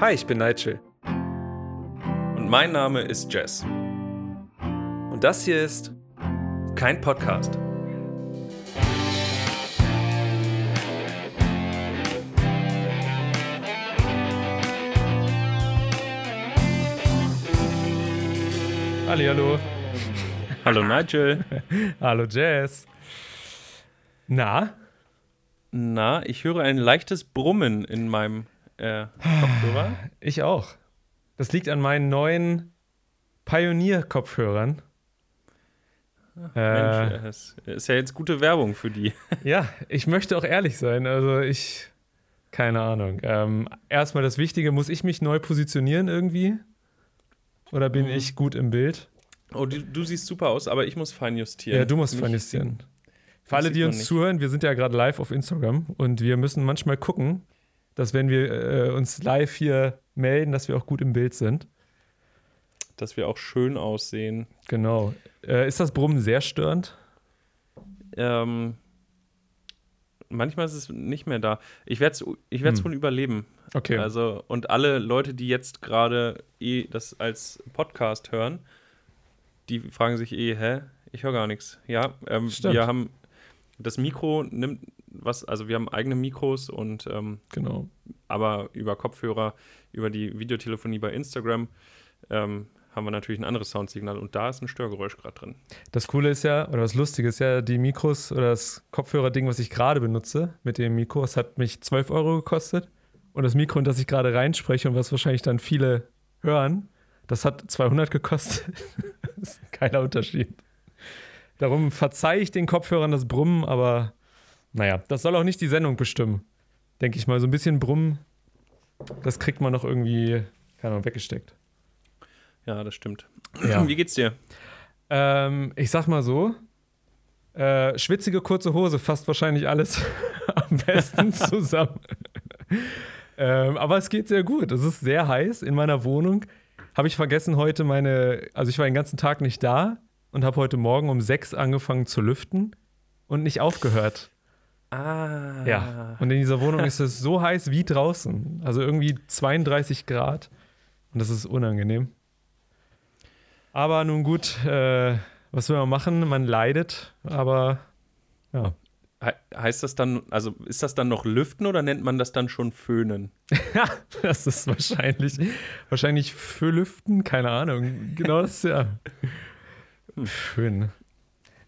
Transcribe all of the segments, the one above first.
Hi, ich bin Nigel. Und mein Name ist Jess. Und das hier ist kein Podcast. Hallo. Hallo Nigel. Hallo Jess. Na? Na, ich höre ein leichtes Brummen in meinem äh, Kopfhörer. Ich auch. Das liegt an meinen neuen Pioneer-Kopfhörern. Mensch, äh, es ist ja jetzt gute Werbung für die. Ja, ich möchte auch ehrlich sein. Also ich, keine Ahnung. Ähm, erstmal das Wichtige, muss ich mich neu positionieren irgendwie? Oder bin mhm. ich gut im Bild? Oh, du, du, siehst super aus, aber ich muss fein justieren. Ja, du musst fein justieren. Für alle, die uns zuhören, wir sind ja gerade live auf Instagram und wir müssen manchmal gucken, dass wenn wir äh, uns live hier melden, dass wir auch gut im Bild sind. Dass wir auch schön aussehen. Genau. Äh, ist das Brummen sehr störend? Ähm, manchmal ist es nicht mehr da. Ich werde es ich werd's hm. wohl überleben. Okay. Also, und alle Leute, die jetzt gerade eh das als Podcast hören, die fragen sich eh, hä? Ich höre gar nichts. Ja, ähm, wir haben das Mikro nimmt was, also wir haben eigene Mikros und ähm, genau. aber über Kopfhörer, über die Videotelefonie bei Instagram ähm, haben wir natürlich ein anderes Soundsignal und da ist ein Störgeräusch gerade drin. Das Coole ist ja, oder das Lustige ist ja, die Mikros oder das Kopfhörerding, was ich gerade benutze mit dem Mikro, das hat mich 12 Euro gekostet und das Mikro, in das ich gerade reinspreche und was wahrscheinlich dann viele hören, das hat 200 gekostet. das ist keiner Unterschied. Darum verzeihe ich den Kopfhörern das Brummen, aber naja, das soll auch nicht die Sendung bestimmen. Denke ich mal, so ein bisschen Brummen, das kriegt man noch irgendwie, keine Ahnung, weggesteckt. Ja, das stimmt. Ja. Wie geht's dir? Ähm, ich sag mal so, äh, schwitzige kurze Hose fasst wahrscheinlich alles am besten zusammen. ähm, aber es geht sehr gut. Es ist sehr heiß in meiner Wohnung. Habe ich vergessen heute meine, also ich war den ganzen Tag nicht da und habe heute Morgen um sechs angefangen zu lüften und nicht aufgehört. Ah. Ja. Und in dieser Wohnung ist es so heiß wie draußen. Also irgendwie 32 Grad. Und das ist unangenehm. Aber nun gut, äh, was will man machen? Man leidet, aber ja. He heißt das dann, also ist das dann noch Lüften oder nennt man das dann schon Föhnen? Ja, das ist wahrscheinlich, wahrscheinlich für Lüften, keine Ahnung. Genau das, ja. Schön.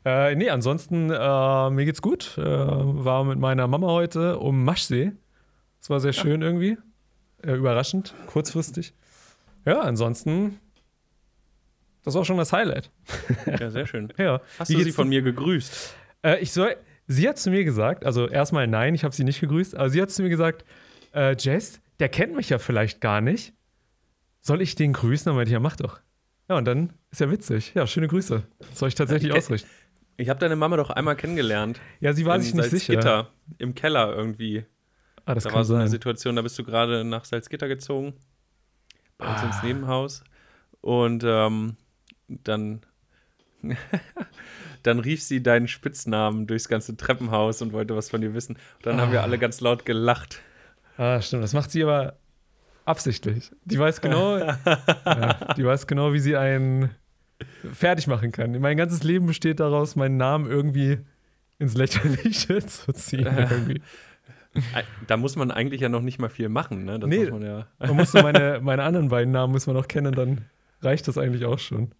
Äh, nee, ansonsten, äh, mir geht's gut. Äh, war mit meiner Mama heute um Maschsee. Das war sehr schön ja. irgendwie. Äh, überraschend, kurzfristig. Ja, ansonsten, das war schon das Highlight. Ja, sehr schön. ja. Hast Wie du sie von mir gegrüßt? Äh, ich soll, sie hat zu mir gesagt, also erstmal nein, ich habe sie nicht gegrüßt, aber sie hat zu mir gesagt, äh, Jess, der kennt mich ja vielleicht gar nicht. Soll ich den grüßen? Dann meinte ich, ja, mach doch. Ja, und dann ist ja witzig. Ja, schöne Grüße. Das soll ich tatsächlich ich ausrichten. Ich habe deine Mama doch einmal kennengelernt. Ja, sie war sich nicht Salzgitter, sicher. Im Keller irgendwie. Ah, das da kann war so sein. eine Situation, da bist du gerade nach Salzgitter gezogen. Bei uns Ah. ins Nebenhaus. Und ähm, dann, dann rief sie deinen Spitznamen durchs ganze Treppenhaus und wollte was von dir wissen. Und dann haben wir Ah. alle ganz laut gelacht. Ah, stimmt. Das macht sie aber absichtlich. Die weiß genau, ja, die weiß genau, wie sie einen fertig machen kann. Mein ganzes Leben besteht daraus, meinen Namen irgendwie ins Lächerliche zu ziehen. Irgendwie. Da muss man eigentlich ja noch nicht mal viel machen, ne? Das Nee. muss man ja Man muss meine, meine anderen beiden Namen muss man noch kennen, dann reicht das eigentlich auch schon.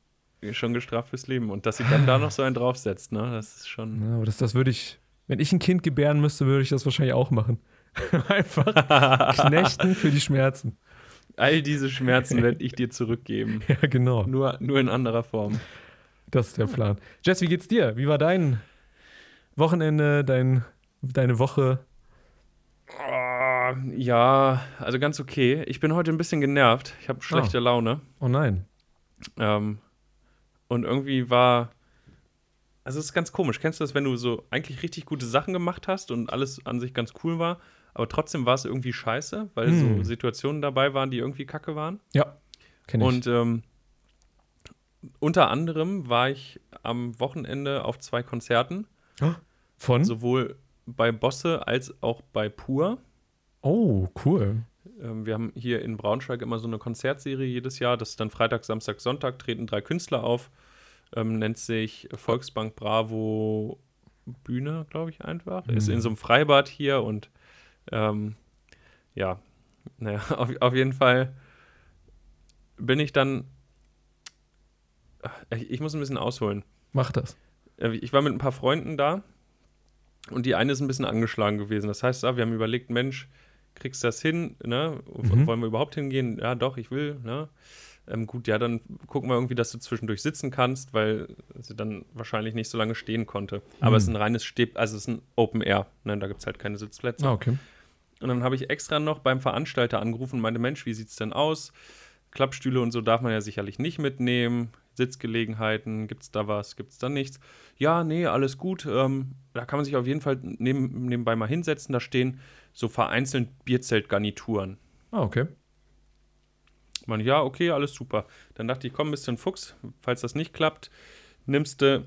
schon gestraft fürs Leben. Und dass sie dann da noch so einen draufsetzt, ne? Das ist schon. Ja, aber das, das würde ich, wenn ich ein Kind gebären müsste, würde ich das wahrscheinlich auch machen. Einfach knechten für die Schmerzen. All diese Schmerzen werde ich dir zurückgeben. Ja, genau. Nur, nur in anderer Form. Das ist der Plan. Jess, wie geht's dir? Wie war dein Wochenende, dein, deine Woche? Oh, ja, also ganz okay. Ich bin heute ein bisschen genervt. Ich habe schlechte Laune. Oh nein. Ähm, und irgendwie war. Also, es ist ganz komisch. Kennst du das, wenn du so eigentlich richtig gute Sachen gemacht hast und alles an sich ganz cool war, aber trotzdem war es irgendwie scheiße, weil Hm. so Situationen dabei waren, die irgendwie kacke waren? Ja, kenn ich. Und ähm, unter anderem war ich am Wochenende auf zwei Konzerten, Von? sowohl bei Bosse als auch bei Pur. oh, cool. ähm, wir haben hier in Braunschweig immer so eine Konzertserie jedes Jahr. Das ist dann Freitag, Samstag, Sonntag, treten drei Künstler auf. Ähm, nennt sich Volksbank Bravo Bühne, glaube ich, einfach. Mhm. Ist in so einem Freibad hier und ähm, ja, naja, auf, auf jeden Fall bin ich dann. Ich, ich muss ein bisschen ausholen. Mach das. Äh, ich war mit ein paar Freunden da und die eine ist ein bisschen angeschlagen gewesen. Das heißt, wir haben überlegt, Mensch, kriegst du das hin? Ne? Mhm. Wollen wir überhaupt hingehen? Ja, doch, ich will. Ne? Ähm, gut, ja, dann gucken wir irgendwie, dass du zwischendurch sitzen kannst, weil sie dann wahrscheinlich nicht so lange stehen konnte. Aber mhm. es ist ein reines Steb, also es ist ein Open Air. Ne? Da gibt es halt keine Sitzplätze. Ah, okay. Und dann habe ich extra noch beim Veranstalter angerufen und meinte, Mensch, wie sieht es denn aus? Klappstühle und so darf man ja sicherlich nicht mitnehmen. Sitzgelegenheiten, gibt es da was, gibt es da nichts? Ja, nee, alles gut. Ähm, da kann man sich auf jeden Fall neben, nebenbei mal hinsetzen. Da stehen so vereinzelt Bierzeltgarnituren. Ah, okay. Man, ja, okay, alles super. Dann dachte ich, komm, bist du ein Fuchs. Falls das nicht klappt, nimmst du,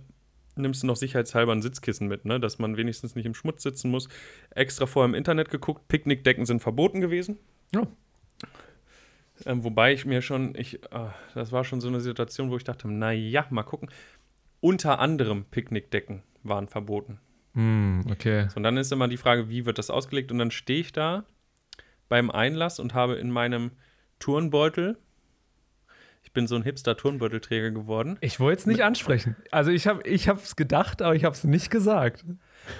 nimmst du noch sicherheitshalber ein Sitzkissen mit, ne? dass man wenigstens nicht im Schmutz sitzen muss. Extra vorher im Internet geguckt, Picknickdecken sind verboten gewesen. Ja. Ähm, wobei ich mir schon, ich, äh, das war schon so eine Situation, wo ich dachte, naja, mal gucken. Unter anderem Picknickdecken waren verboten. Mm, okay. So, und dann ist immer die Frage, wie wird das ausgelegt? Und dann stehe ich da beim Einlass und habe in meinem Turnbeutel, ich bin so ein Hipster-Turnbeutelträger geworden. Ich wollte es nicht ansprechen. Also ich habe es gedacht, aber ich habe es nicht gesagt.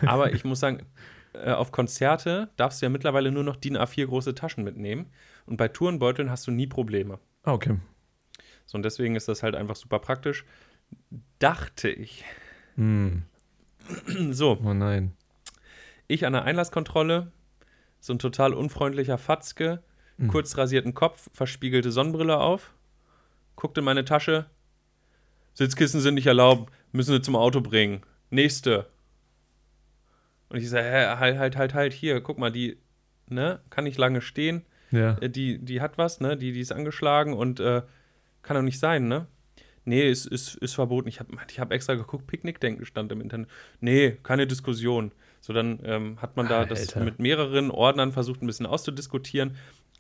Aber ich muss sagen, äh, auf Konzerte darfst du ja mittlerweile nur noch DIN A4 große Taschen mitnehmen. Und bei Turnbeuteln hast du nie Probleme. Okay. So, und deswegen ist das halt einfach super praktisch. Dachte ich. Hm. So. Oh nein. Ich an der Einlasskontrolle, so ein total unfreundlicher Fatzke, hm. kurz rasierten Kopf, verspiegelte Sonnenbrille auf, guckte in meine Tasche. Sitzkissen sind nicht erlaubt, müssen wir zum Auto bringen. Nächste. Und ich sage, hä, halt, halt, halt, halt, hier, guck mal, die, ne, kann nicht lange stehen. Ja. Äh, die, die hat was, ne, die, die ist angeschlagen und äh, kann doch nicht sein, ne? Nee, ist, ist, ist verboten. Ich habe ich hab extra geguckt, Picknickdenken stand im Internet. Nee, keine Diskussion. So, dann ähm, hat man da Alter. das mit mehreren Ordnern versucht, ein bisschen auszudiskutieren.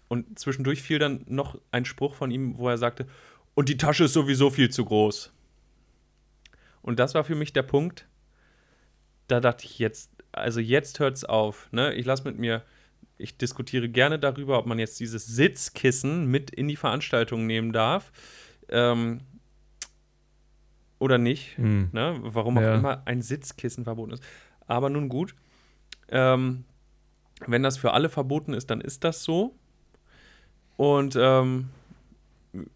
Und zwischendurch fiel dann noch ein Spruch von ihm, wo er sagte, und die Tasche ist sowieso viel zu groß. Und das war für mich der Punkt, da dachte ich jetzt, also jetzt hört es auf. Ne? Ich lasse mit mir, ich diskutiere gerne darüber, ob man jetzt dieses Sitzkissen mit in die Veranstaltung nehmen darf. Ähm, oder nicht. Mhm. Ne? Warum auch ja. immer ein Sitzkissen verboten ist. Aber nun gut. Ähm, wenn das für alle verboten ist, dann ist das so. Und ähm,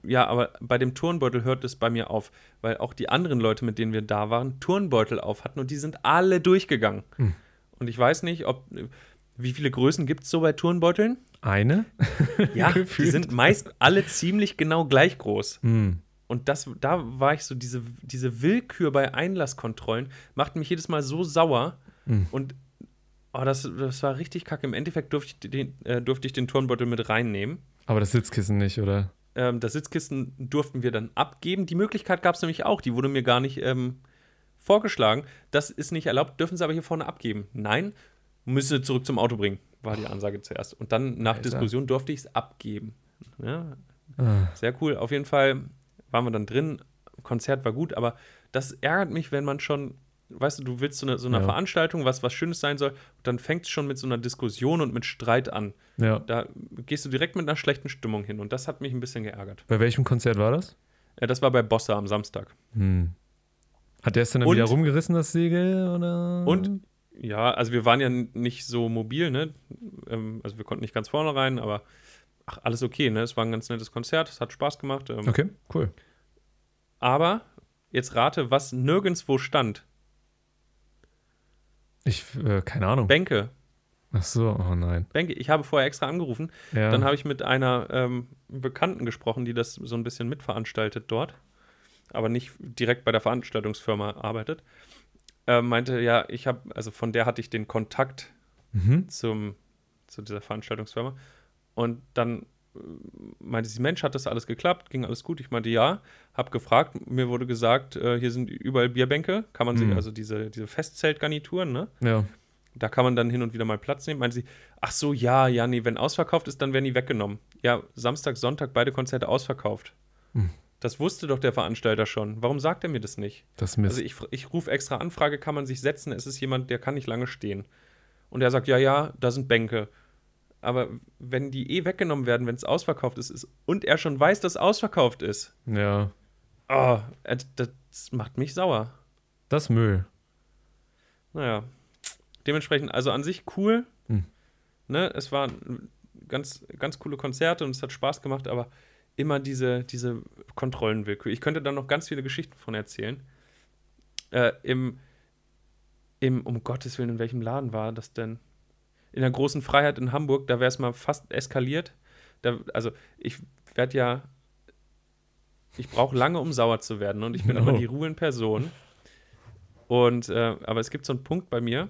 ja, aber bei dem Turnbeutel hört es bei mir auf, weil auch die anderen Leute, mit denen wir da waren, Turnbeutel auf hatten und die sind alle durchgegangen. Mhm. Und ich weiß nicht, ob wie viele Größen gibt es so bei Turnbeuteln? Eine? ja, die sind meist alle ziemlich genau gleich groß. Mhm. Und das, da war ich so, diese, diese Willkür bei Einlasskontrollen macht mich jedes Mal so sauer. Mhm. Und oh, das, das war richtig kacke. Im Endeffekt durfte ich den, äh, durfte ich den Turnbeutel mit reinnehmen. Aber das Sitzkissen nicht, oder? Ähm, das Sitzkissen durften wir dann abgeben. Die Möglichkeit gab es nämlich auch. Die wurde mir gar nicht ähm, vorgeschlagen. Das ist nicht erlaubt, dürfen sie aber hier vorne abgeben. Nein, müssen sie zurück zum Auto bringen, war die Ansage zuerst. Und dann nach Alter. Diskussion durfte ich es abgeben. Ja, ah. Sehr cool. Auf jeden Fall waren wir dann drin. Konzert war gut, aber das ärgert mich, wenn man schon, weißt du, du willst so eine, so eine ja. Veranstaltung, was was Schönes sein soll, dann fängt es schon mit so einer Diskussion und mit Streit an. Ja. Da gehst du direkt mit einer schlechten Stimmung hin und das hat mich ein bisschen geärgert. Bei welchem Konzert war das? Ja, das war bei Bossa am Samstag. Hm. Hat der es dann, dann wieder rumgerissen, das Segel? Oder? Und ja, also wir waren ja nicht so mobil, ne? Ähm, also wir konnten nicht ganz vorne rein, aber ach, alles okay, ne? Es war ein ganz nettes Konzert, es hat Spaß gemacht. Ähm, okay, cool. Aber jetzt rate, was nirgendwo stand. Ich, äh, keine Ahnung. Bänke. Ach so, oh nein. Bänke. Ich habe vorher extra angerufen. Ja. Dann habe ich mit einer ähm, Bekannten gesprochen, die das so ein bisschen mitveranstaltet dort, aber nicht direkt bei der Veranstaltungsfirma arbeitet. Äh, meinte, ja, ich habe, also von der hatte ich den Kontakt mhm. zum, zu dieser Veranstaltungsfirma. Und dann meinte sie, Mensch, hat das alles geklappt? Ging alles gut? Ich meinte, ja. Hab gefragt, mir wurde gesagt, äh, hier sind überall Bierbänke, kann man sich, mhm. also diese, diese Festzeltgarnituren, ne? Ja. Da kann man dann hin und wieder mal Platz nehmen. Meinen sie, ach so, ja, ja, nee, wenn ausverkauft ist, dann werden die weggenommen. Ja, Samstag, Sonntag, beide Konzerte ausverkauft. Hm. Das wusste doch der Veranstalter schon. Warum sagt er mir das nicht? Das Mist. Also ich, ich rufe extra Anfrage, kann man sich setzen? Es ist jemand, der kann nicht lange stehen. Und er sagt, ja, ja, da sind Bänke. Aber wenn die eh weggenommen werden, wenn es ausverkauft ist, ist, und er schon weiß, dass es ausverkauft ist. Ja. Oh, das macht mich sauer. Das Müll. Naja. Dementsprechend, also an sich cool. Hm. Ne, es waren ganz, ganz coole Konzerte und es hat Spaß gemacht, aber immer diese, diese Kontrollenwillkür. Ich könnte da noch ganz viele Geschichten von erzählen. Äh, im, im, um Gottes Willen, in welchem Laden war das denn? In der großen Freiheit in Hamburg, da wäre es mal fast eskaliert. Da, also ich werde ja, ich brauche lange, um sauer zu werden und ich bin oh. immer die ruhende Person. Und, äh, aber es gibt so einen Punkt bei mir,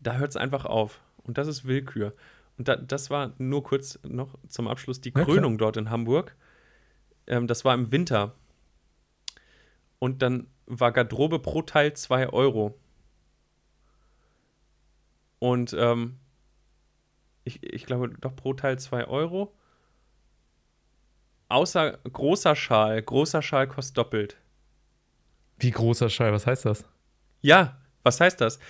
da hört es einfach auf. Und das ist Willkür. Und da, das war nur kurz noch zum Abschluss die Krönung ja, dort in Hamburg. Ähm, das war im Winter. Und dann war Garderobe pro Teil 2 Euro. Und ähm, ich, ich glaube doch pro Teil 2 Euro. Außer großer Schal. Großer Schal kostet doppelt. Wie großer Schal? Was heißt das? Ja, was heißt das?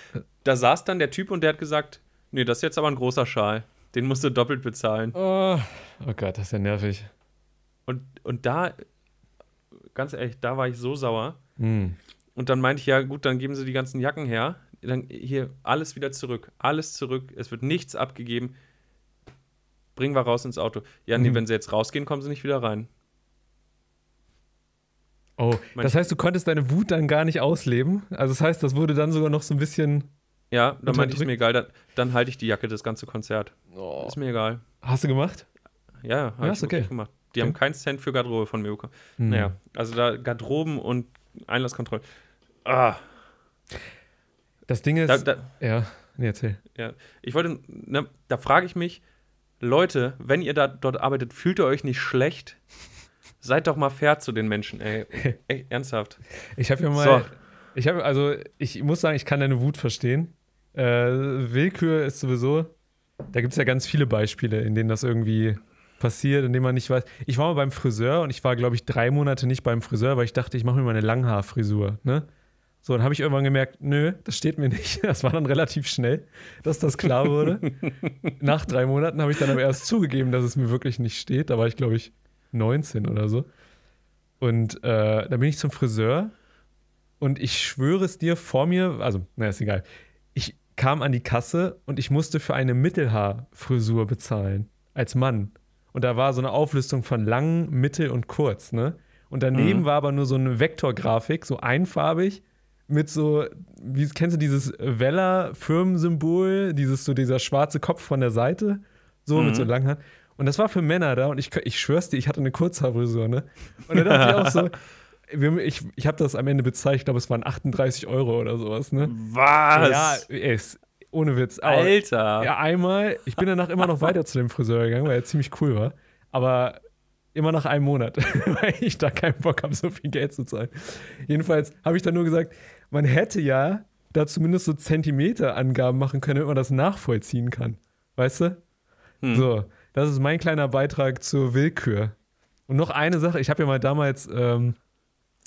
Da saß dann der Typ und der hat gesagt, nee, das ist jetzt aber ein großer Schal. Den musst du doppelt bezahlen. Oh, oh Gott, das ist ja nervig. Und, und da, ganz ehrlich, da war ich so sauer. Mm. Und dann meinte ich, ja gut, dann geben sie die ganzen Jacken her. Dann hier alles wieder zurück. Alles zurück. Es wird nichts abgegeben. Bringen wir raus ins Auto. Ja, nee, mm. wenn sie jetzt rausgehen, kommen sie nicht wieder rein. Oh, das heißt, du konntest deine Wut dann gar nicht ausleben? Also das heißt, das wurde dann sogar noch so ein bisschen ja, dann meinte ich, ist mir egal, dann, dann halte ich die Jacke das ganze Konzert. Oh. Ist mir egal. Hast du gemacht? Ja, habe ja, ich okay. gemacht. Die okay. haben keinen Cent für Garderobe von mir bekommen. Hm. Naja, also da Garderoben und Einlasskontrolle. Ah. Das Ding ist. Da, da, ja, nee, erzähl. Ja, ich wollte, ne, da frage ich mich, Leute, wenn ihr da dort arbeitet, fühlt ihr euch nicht schlecht? Seid doch mal fair zu den Menschen, ey. ey ernsthaft. Ich habe ja mal. So. Ich habe, also, ich muss sagen, ich kann deine Wut verstehen. Äh, Willkür ist sowieso, da gibt es ja ganz viele Beispiele, in denen das irgendwie passiert, in denen man nicht weiß. Ich war mal beim Friseur und ich war, glaube ich, drei Monate nicht beim Friseur, weil ich dachte, ich mache mir mal eine Langhaarfrisur. Ne? So, dann habe ich irgendwann gemerkt, nö, das steht mir nicht. Das war dann relativ schnell, dass das klar wurde. Nach drei Monaten habe ich dann aber erst zugegeben, dass es mir wirklich nicht steht. Da war ich, glaube ich, 19 oder so. Und äh, dann bin ich zum Friseur und ich schwöre es dir vor mir, also, naja, ist egal kam an die Kasse und ich musste für eine Mittelhaarfrisur bezahlen. Als Mann. Und da war so eine Auflistung von lang, mittel und kurz, ne? Und daneben mhm. war aber nur so eine Vektorgrafik, so einfarbig, mit so, wie kennst du dieses Weller-Firmensymbol, dieses so dieser schwarze Kopf von der Seite, so mhm. mit so langen Haaren. Und das war für Männer da und ich, ich schwör's dir, ich hatte eine Kurzhaarfrisur, ne? Und dann dachte ich auch so, ich, ich habe das am Ende bezahlt, ich glaube, es waren 38 Euro oder sowas, ne? Was? Ja, ist, ohne Witz. Aber, Alter. Ja, einmal, ich bin danach immer noch weiter zu dem Friseur gegangen, weil er ziemlich cool war. Aber immer nach einem Monat, weil ich da keinen Bock habe, so viel Geld zu zahlen. Jedenfalls habe ich dann nur gesagt, man hätte ja da zumindest so Zentimeterangaben machen können, damit man das nachvollziehen kann. Weißt du? Hm. So, das ist mein kleiner Beitrag zur Willkür. Und noch eine Sache, ich habe ja mal damals ähm,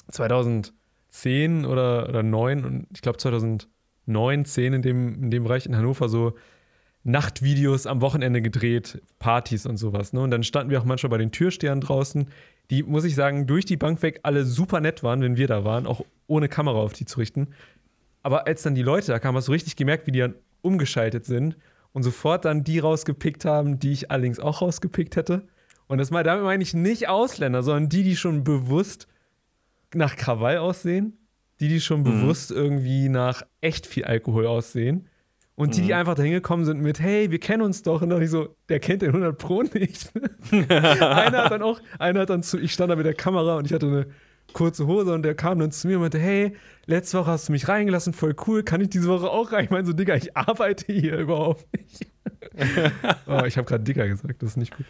2010 oder, oder 9 und ich glaube 2009, 10 in dem, in dem Bereich in Hannover so Nachtvideos am Wochenende gedreht, Partys und sowas. Ne? Und dann standen wir auch manchmal bei den Türstehern draußen, die, muss ich sagen, durch die Bank weg alle super nett waren, wenn wir da waren, auch ohne Kamera auf die zu richten. Aber als dann die Leute da kamen, hast du richtig gemerkt, wie die dann umgeschaltet sind und sofort dann die rausgepickt haben, die ich allerdings auch rausgepickt hätte. Und das mal damit meine ich nicht Ausländer, sondern die, die schon bewusst nach Krawall aussehen, die, die schon mhm. bewusst irgendwie nach echt viel Alkohol aussehen. Und die, die mhm. einfach dahin gekommen sind mit, hey, wir kennen uns doch. Und dann ich so, der kennt den 100 Pro nicht. einer hat dann auch, einer hat dann zu, ich stand da mit der Kamera und ich hatte eine kurze Hose und der kam dann zu mir und meinte, hey, letzte Woche hast du mich reingelassen, voll cool, kann ich diese Woche auch rein? Ich meine so, Digga, ich arbeite hier überhaupt nicht. oh, ich habe gerade Digga gesagt, das ist nicht gut.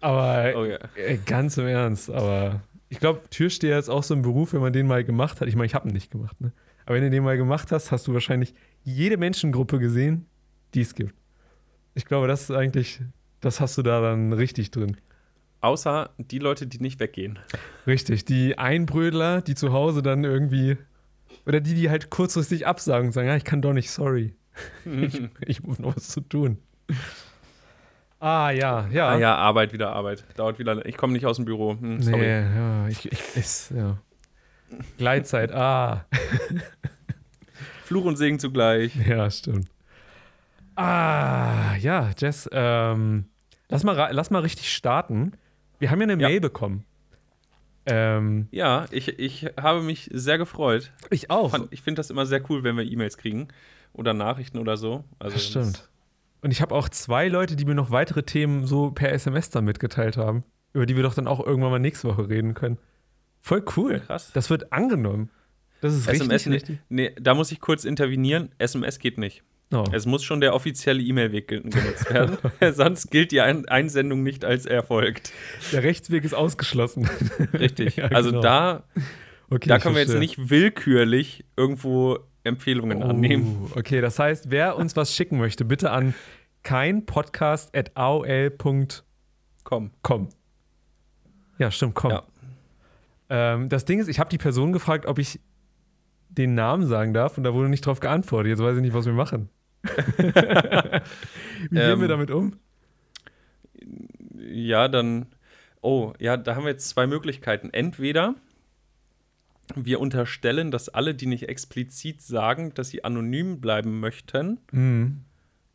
Aber oh, yeah. ganz im Ernst, aber ich glaube, Türsteher ist auch so ein Beruf, wenn man den mal gemacht hat. Ich meine, ich habe ihn nicht gemacht, ne? Aber wenn du den mal gemacht hast, hast du wahrscheinlich jede Menschengruppe gesehen, die es gibt. Ich glaube, das ist eigentlich, das hast du da dann richtig drin. Außer die Leute, die nicht weggehen. Richtig, die Einbrödler, die zu Hause dann irgendwie, oder die, die halt kurzfristig absagen und sagen, ja, ich kann doch nicht, sorry. ich, ich muss noch was zu tun. Ah, ja, ja. Ah, ja, Arbeit, wieder Arbeit. Dauert wieder. Ich komme nicht aus dem Büro. Hm, sorry. Nee, ja, ich, ich ist, ja. Gleitzeit, ah. Fluch und Segen zugleich. Ja, stimmt. Ah, ja, Jess, ähm, lass, mal, lass mal richtig starten. Wir haben ja eine ja. Mail bekommen. Ähm, ja, ich, ich habe mich sehr gefreut. Ich auch. Ich finde das immer sehr cool, wenn wir E-Mails kriegen oder Nachrichten oder so. Also das stimmt. Und ich habe auch zwei Leute, die mir noch weitere Themen so per SMS dann mitgeteilt haben, über die wir doch dann auch irgendwann mal nächste Woche reden können. Voll cool. Krass. Das wird angenommen. Das ist SMS richtig, richtig. Nee, da muss ich kurz intervenieren. SMS geht nicht. Oh. Es muss schon der offizielle E-Mail-Weg genutzt werden. Sonst gilt die Ein Einsendung nicht als erfolgt. Der Rechtsweg ist ausgeschlossen. Richtig. ja, also genau. da, okay, da können wir jetzt nicht willkürlich irgendwo Empfehlungen oh, annehmen. Okay, das heißt, wer uns was schicken möchte, bitte an keinpodcast.aol.com. Ja, stimmt, komm. Ja. Ähm, das Ding ist, ich habe die Person gefragt, ob ich den Namen sagen darf und da wurde nicht drauf geantwortet. Jetzt weiß ich nicht, was wir machen. Wie gehen ähm, wir damit um? Ja, dann. Oh, ja, da haben wir jetzt zwei Möglichkeiten. Entweder wir unterstellen, dass alle, die nicht explizit sagen, dass sie anonym bleiben möchten, mhm.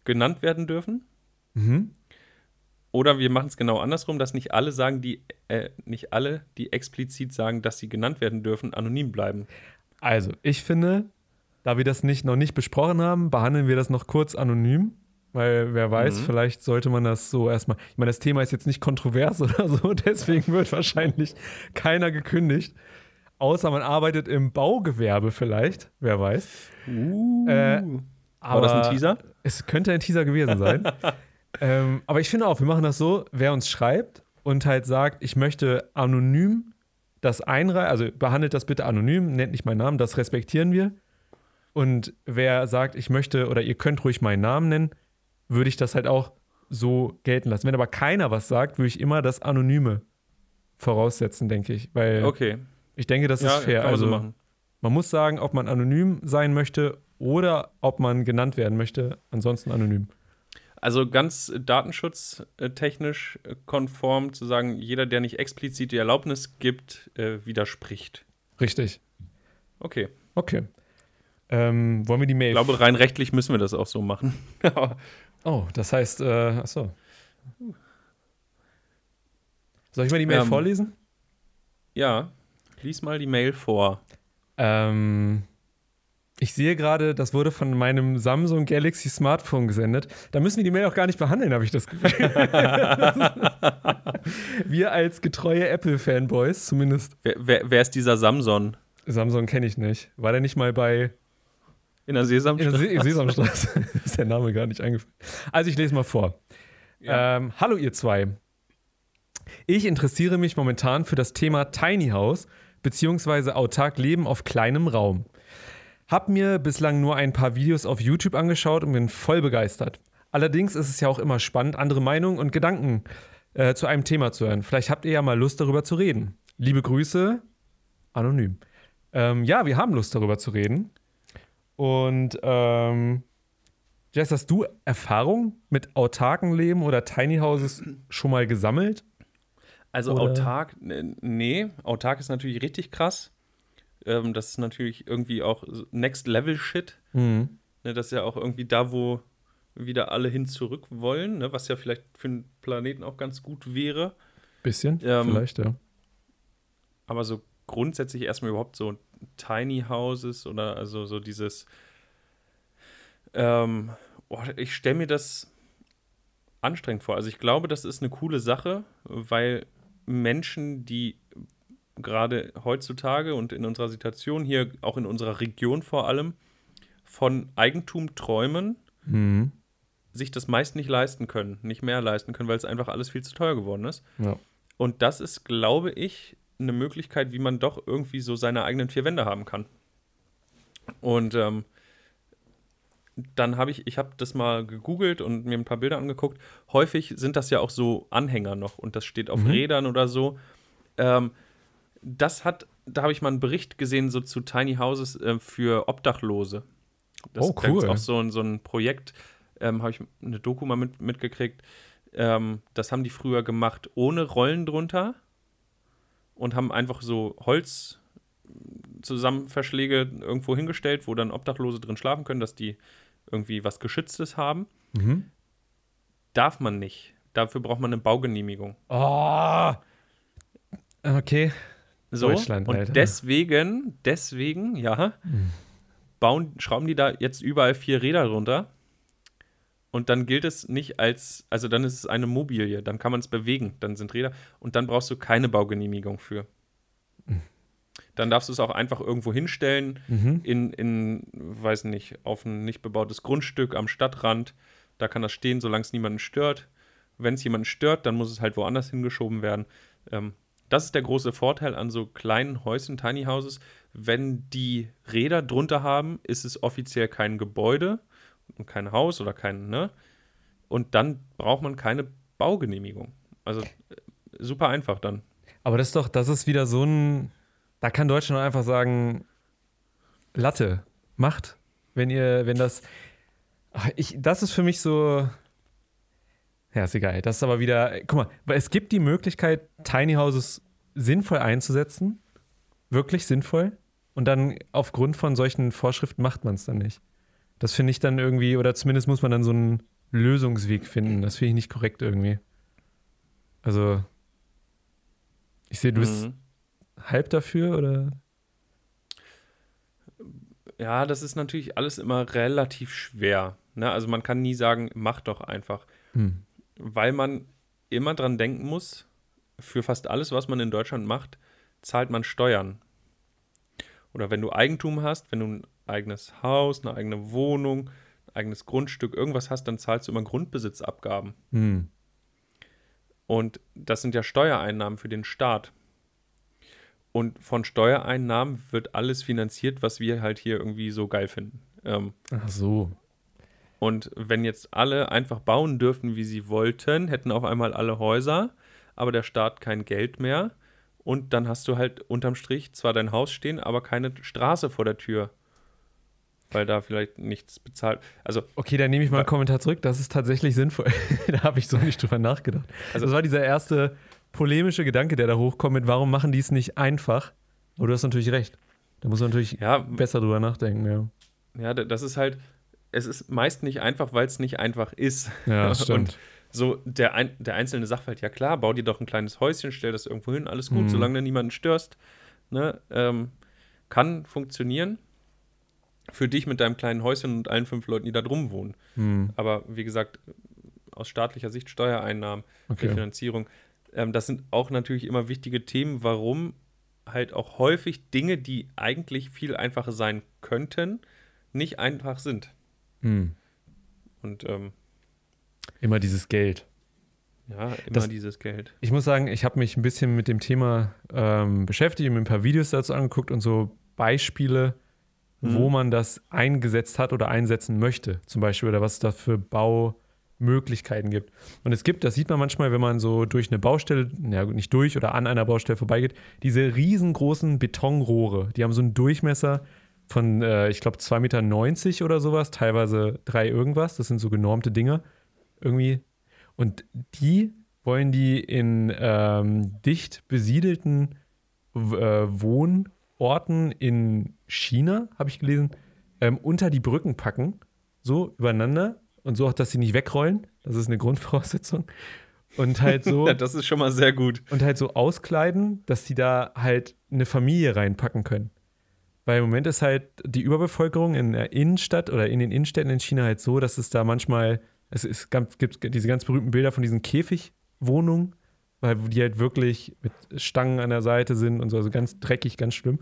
genannt werden dürfen. Mhm. Oder wir machen es genau andersrum, dass nicht alle sagen, die äh, nicht alle, die explizit sagen, dass sie genannt werden dürfen, anonym bleiben. Also, ich finde, da wir das nicht, noch nicht besprochen haben, behandeln wir das noch kurz anonym. Weil wer weiß, mhm. vielleicht sollte man das so erstmal. Ich meine, das Thema ist jetzt nicht kontrovers oder so, deswegen wird wahrscheinlich keiner gekündigt. Außer man arbeitet im Baugewerbe vielleicht, wer weiß. Uh, äh, war das ein Teaser? Es könnte ein Teaser gewesen sein. ähm, aber ich finde auch, wir machen das so, wer uns schreibt und halt sagt, ich möchte anonym das einreichen, also behandelt das bitte anonym, nennt nicht meinen Namen, das respektieren wir. Und wer sagt, ich möchte oder ihr könnt ruhig meinen Namen nennen, würde ich das halt auch so gelten lassen. Wenn aber keiner was sagt, würde ich immer das Anonyme voraussetzen, denke ich. Weil okay. Ich denke, das ja, ist fair. also, so man muss sagen, ob man anonym sein möchte oder ob man genannt werden möchte. Ansonsten anonym. Also ganz datenschutztechnisch konform zu sagen, jeder, der nicht explizit die Erlaubnis gibt, äh, widerspricht. Richtig. Okay. Okay. Ähm, wollen wir die Mail? Ich glaube, rein rechtlich müssen wir das auch so machen. oh, das heißt, äh, achso. Soll ich mal die Mail ähm, vorlesen? Ja. Lies mal die Mail vor. Ähm, ich sehe gerade, das wurde von meinem Samsung Galaxy Smartphone gesendet. Da müssen wir die Mail auch gar nicht behandeln, habe ich das Gefühl. wir als getreue Apple-Fanboys zumindest. Wer, wer, wer, ist dieser Samsung? Samsung kenne ich nicht. War der nicht mal bei. In der Sesamstraße? In der Se Sesamstraße. ist der Name gar nicht eingefallen. Also, ich lese mal vor. Ja. Ähm, hallo, ihr zwei. Ich interessiere mich momentan für das Thema Tiny House beziehungsweise autark leben auf kleinem Raum. Hab mir bislang nur ein paar Videos auf YouTube angeschaut und bin voll begeistert. Allerdings ist es ja auch immer spannend, andere Meinungen und Gedanken äh, zu einem Thema zu hören. Vielleicht habt ihr ja mal Lust darüber zu reden. Liebe Grüße, anonym. Ähm, ja, wir haben Lust darüber zu reden. Und ähm, Jess, hast du Erfahrung mit autarken Leben oder Tiny Houses schon mal gesammelt? Also Oder? autark, nee, autark ist natürlich richtig krass. Ähm, das ist natürlich irgendwie auch Next Level Shit. Mhm. Ne, das ist ja auch irgendwie da, wo wieder alle hin zurück wollen, ne, was ja vielleicht für den Planeten auch ganz gut wäre. Bisschen, ähm, vielleicht, ja. Aber so grundsätzlich erstmal überhaupt so Tiny Houses oder also so dieses. Ähm, oh, ich stelle mir das anstrengend vor. Also ich glaube, das ist eine coole Sache, weil Menschen, die gerade heutzutage und in unserer Situation hier, auch in unserer Region vor allem, von Eigentum träumen, mhm. sich das meist nicht leisten können, nicht mehr leisten können, weil es einfach alles viel zu teuer geworden ist. Ja. Und das ist, glaube ich, eine Möglichkeit, wie man doch irgendwie so seine eigenen vier Wände haben kann. Und ähm, dann habe ich, ich habe das mal gegoogelt und mir ein paar Bilder angeguckt. Häufig sind das ja auch so Anhänger noch und das steht auf mhm. Rädern oder so. Ähm, das hat, da habe ich mal einen Bericht gesehen, so zu Tiny Houses äh, für Obdachlose. Das oh, cool. ist auch so ein, so ein Projekt, ähm, habe ich eine Doku mal mit, mitgekriegt. Ähm, das haben die früher gemacht ohne Rollen drunter und haben einfach so Holzzusammenverschläge irgendwo hingestellt, wo dann Obdachlose drin schlafen können, dass die irgendwie was Geschütztes haben. Mhm. Darf man nicht. Dafür braucht man eine Baugenehmigung. Oh. Okay. So, Deutschland, und Alter. deswegen, deswegen, ja, mhm. bauen, schrauben die da jetzt überall vier Räder runter. Und dann gilt es nicht als, also dann ist es eine Mobilie, dann kann man es bewegen, dann sind Räder und dann brauchst du keine Baugenehmigung für. Mhm. Dann darfst du es auch einfach irgendwo hinstellen, mhm. in, in, weiß nicht, auf ein nicht bebautes Grundstück am Stadtrand. Da kann das stehen, solange es niemanden stört. Wenn es jemanden stört, dann muss es halt woanders hingeschoben werden. Ähm, das ist der große Vorteil an so kleinen Häuschen, Tiny Houses. Wenn die Räder drunter haben, ist es offiziell kein Gebäude und kein Haus oder kein, ne? Und dann braucht man keine Baugenehmigung. Also äh, super einfach dann. Aber das ist doch, das ist wieder so ein, da kann Deutschland einfach sagen, Latte, macht, wenn ihr, wenn das, ich, das ist für mich so, ja, ist egal. Das ist aber wieder, guck mal, es gibt die Möglichkeit, Tiny Houses sinnvoll einzusetzen, wirklich sinnvoll, und dann aufgrund von solchen Vorschriften macht man es dann nicht. Das finde ich dann irgendwie, oder zumindest muss man dann so einen Lösungsweg finden. Das finde ich nicht korrekt irgendwie. Also, ich sehe, du bist mhm. halb dafür, oder? Ja, das ist natürlich alles immer relativ schwer. Ne? Also man kann nie sagen, mach doch einfach. Hm weil man immer dran denken muss, für fast alles, was man in Deutschland macht, zahlt man Steuern. Oder wenn du Eigentum hast, wenn du ein eigenes Haus, eine eigene Wohnung, ein eigenes Grundstück, irgendwas hast, dann zahlst du immer Grundbesitzabgaben. Hm. Und das sind ja Steuereinnahmen für den Staat. Und von Steuereinnahmen wird alles finanziert, was wir halt hier irgendwie so geil finden. Ähm, Ach so. Und wenn jetzt alle einfach bauen dürften, wie sie wollten, hätten auf einmal alle Häuser, aber der Staat kein Geld mehr. Und dann hast du halt unterm Strich zwar dein Haus stehen, aber keine Straße vor der Tür. Weil da vielleicht nichts bezahlt. Also, okay, dann nehme ich mal einen Kommentar zurück. Das ist tatsächlich sinnvoll. da habe ich so nicht drüber nachgedacht. Also, das war dieser erste polemische Gedanke, der da hochkommt mit, warum machen die es nicht einfach? Aber du hast natürlich recht. Da muss man natürlich ja, besser drüber nachdenken, ja. Ja, das ist halt, es ist meist nicht einfach, weil es nicht einfach ist. Ja, stimmt. Und so der, ein, der einzelne Sachverhalt, ja klar, bau dir doch ein kleines Häuschen, stell das irgendwo hin, alles gut, mhm. solange du niemanden störst. Ne, ähm, kann funktionieren. Für dich mit deinem kleinen Häuschen und allen fünf Leuten, die da drum wohnen. Mhm. Aber wie gesagt, aus staatlicher Sicht Steuereinnahmen, okay. Finanzierung, ähm, das sind auch natürlich immer wichtige Themen, warum halt auch häufig Dinge, die eigentlich viel einfacher sein könnten, nicht einfach sind. Hm. Und ähm, immer dieses Geld. Ja, immer das, dieses Geld. Ich muss sagen, ich habe mich ein bisschen mit dem Thema ähm, beschäftigt und mir ein paar Videos dazu angeguckt und so Beispiele, hm. wo man das eingesetzt hat oder einsetzen möchte, zum Beispiel, oder was es da für Baumöglichkeiten gibt. Und es gibt, das sieht man manchmal, wenn man so durch eine Baustelle, ja nicht durch oder an einer Baustelle vorbeigeht, diese riesengroßen Betonrohre, die haben so einen Durchmesser von, äh, ich glaube, 2,90 Meter oder sowas, teilweise drei irgendwas. Das sind so genormte Dinge irgendwie. Und die wollen die in ähm, dicht besiedelten äh, Wohnorten in China, habe ich gelesen, ähm, unter die Brücken packen, so übereinander und so auch, dass sie nicht wegrollen. Das ist eine Grundvoraussetzung. Und halt so. ja, das ist schon mal sehr gut. Und halt so auskleiden, dass die da halt eine Familie reinpacken können. Weil im Moment ist halt die Überbevölkerung in der Innenstadt oder in den Innenstädten in China halt so, dass es da manchmal, es ganz, gibt diese ganz berühmten Bilder von diesen Käfigwohnungen, weil die halt wirklich mit Stangen an der Seite sind und so, also ganz dreckig, ganz schlimm.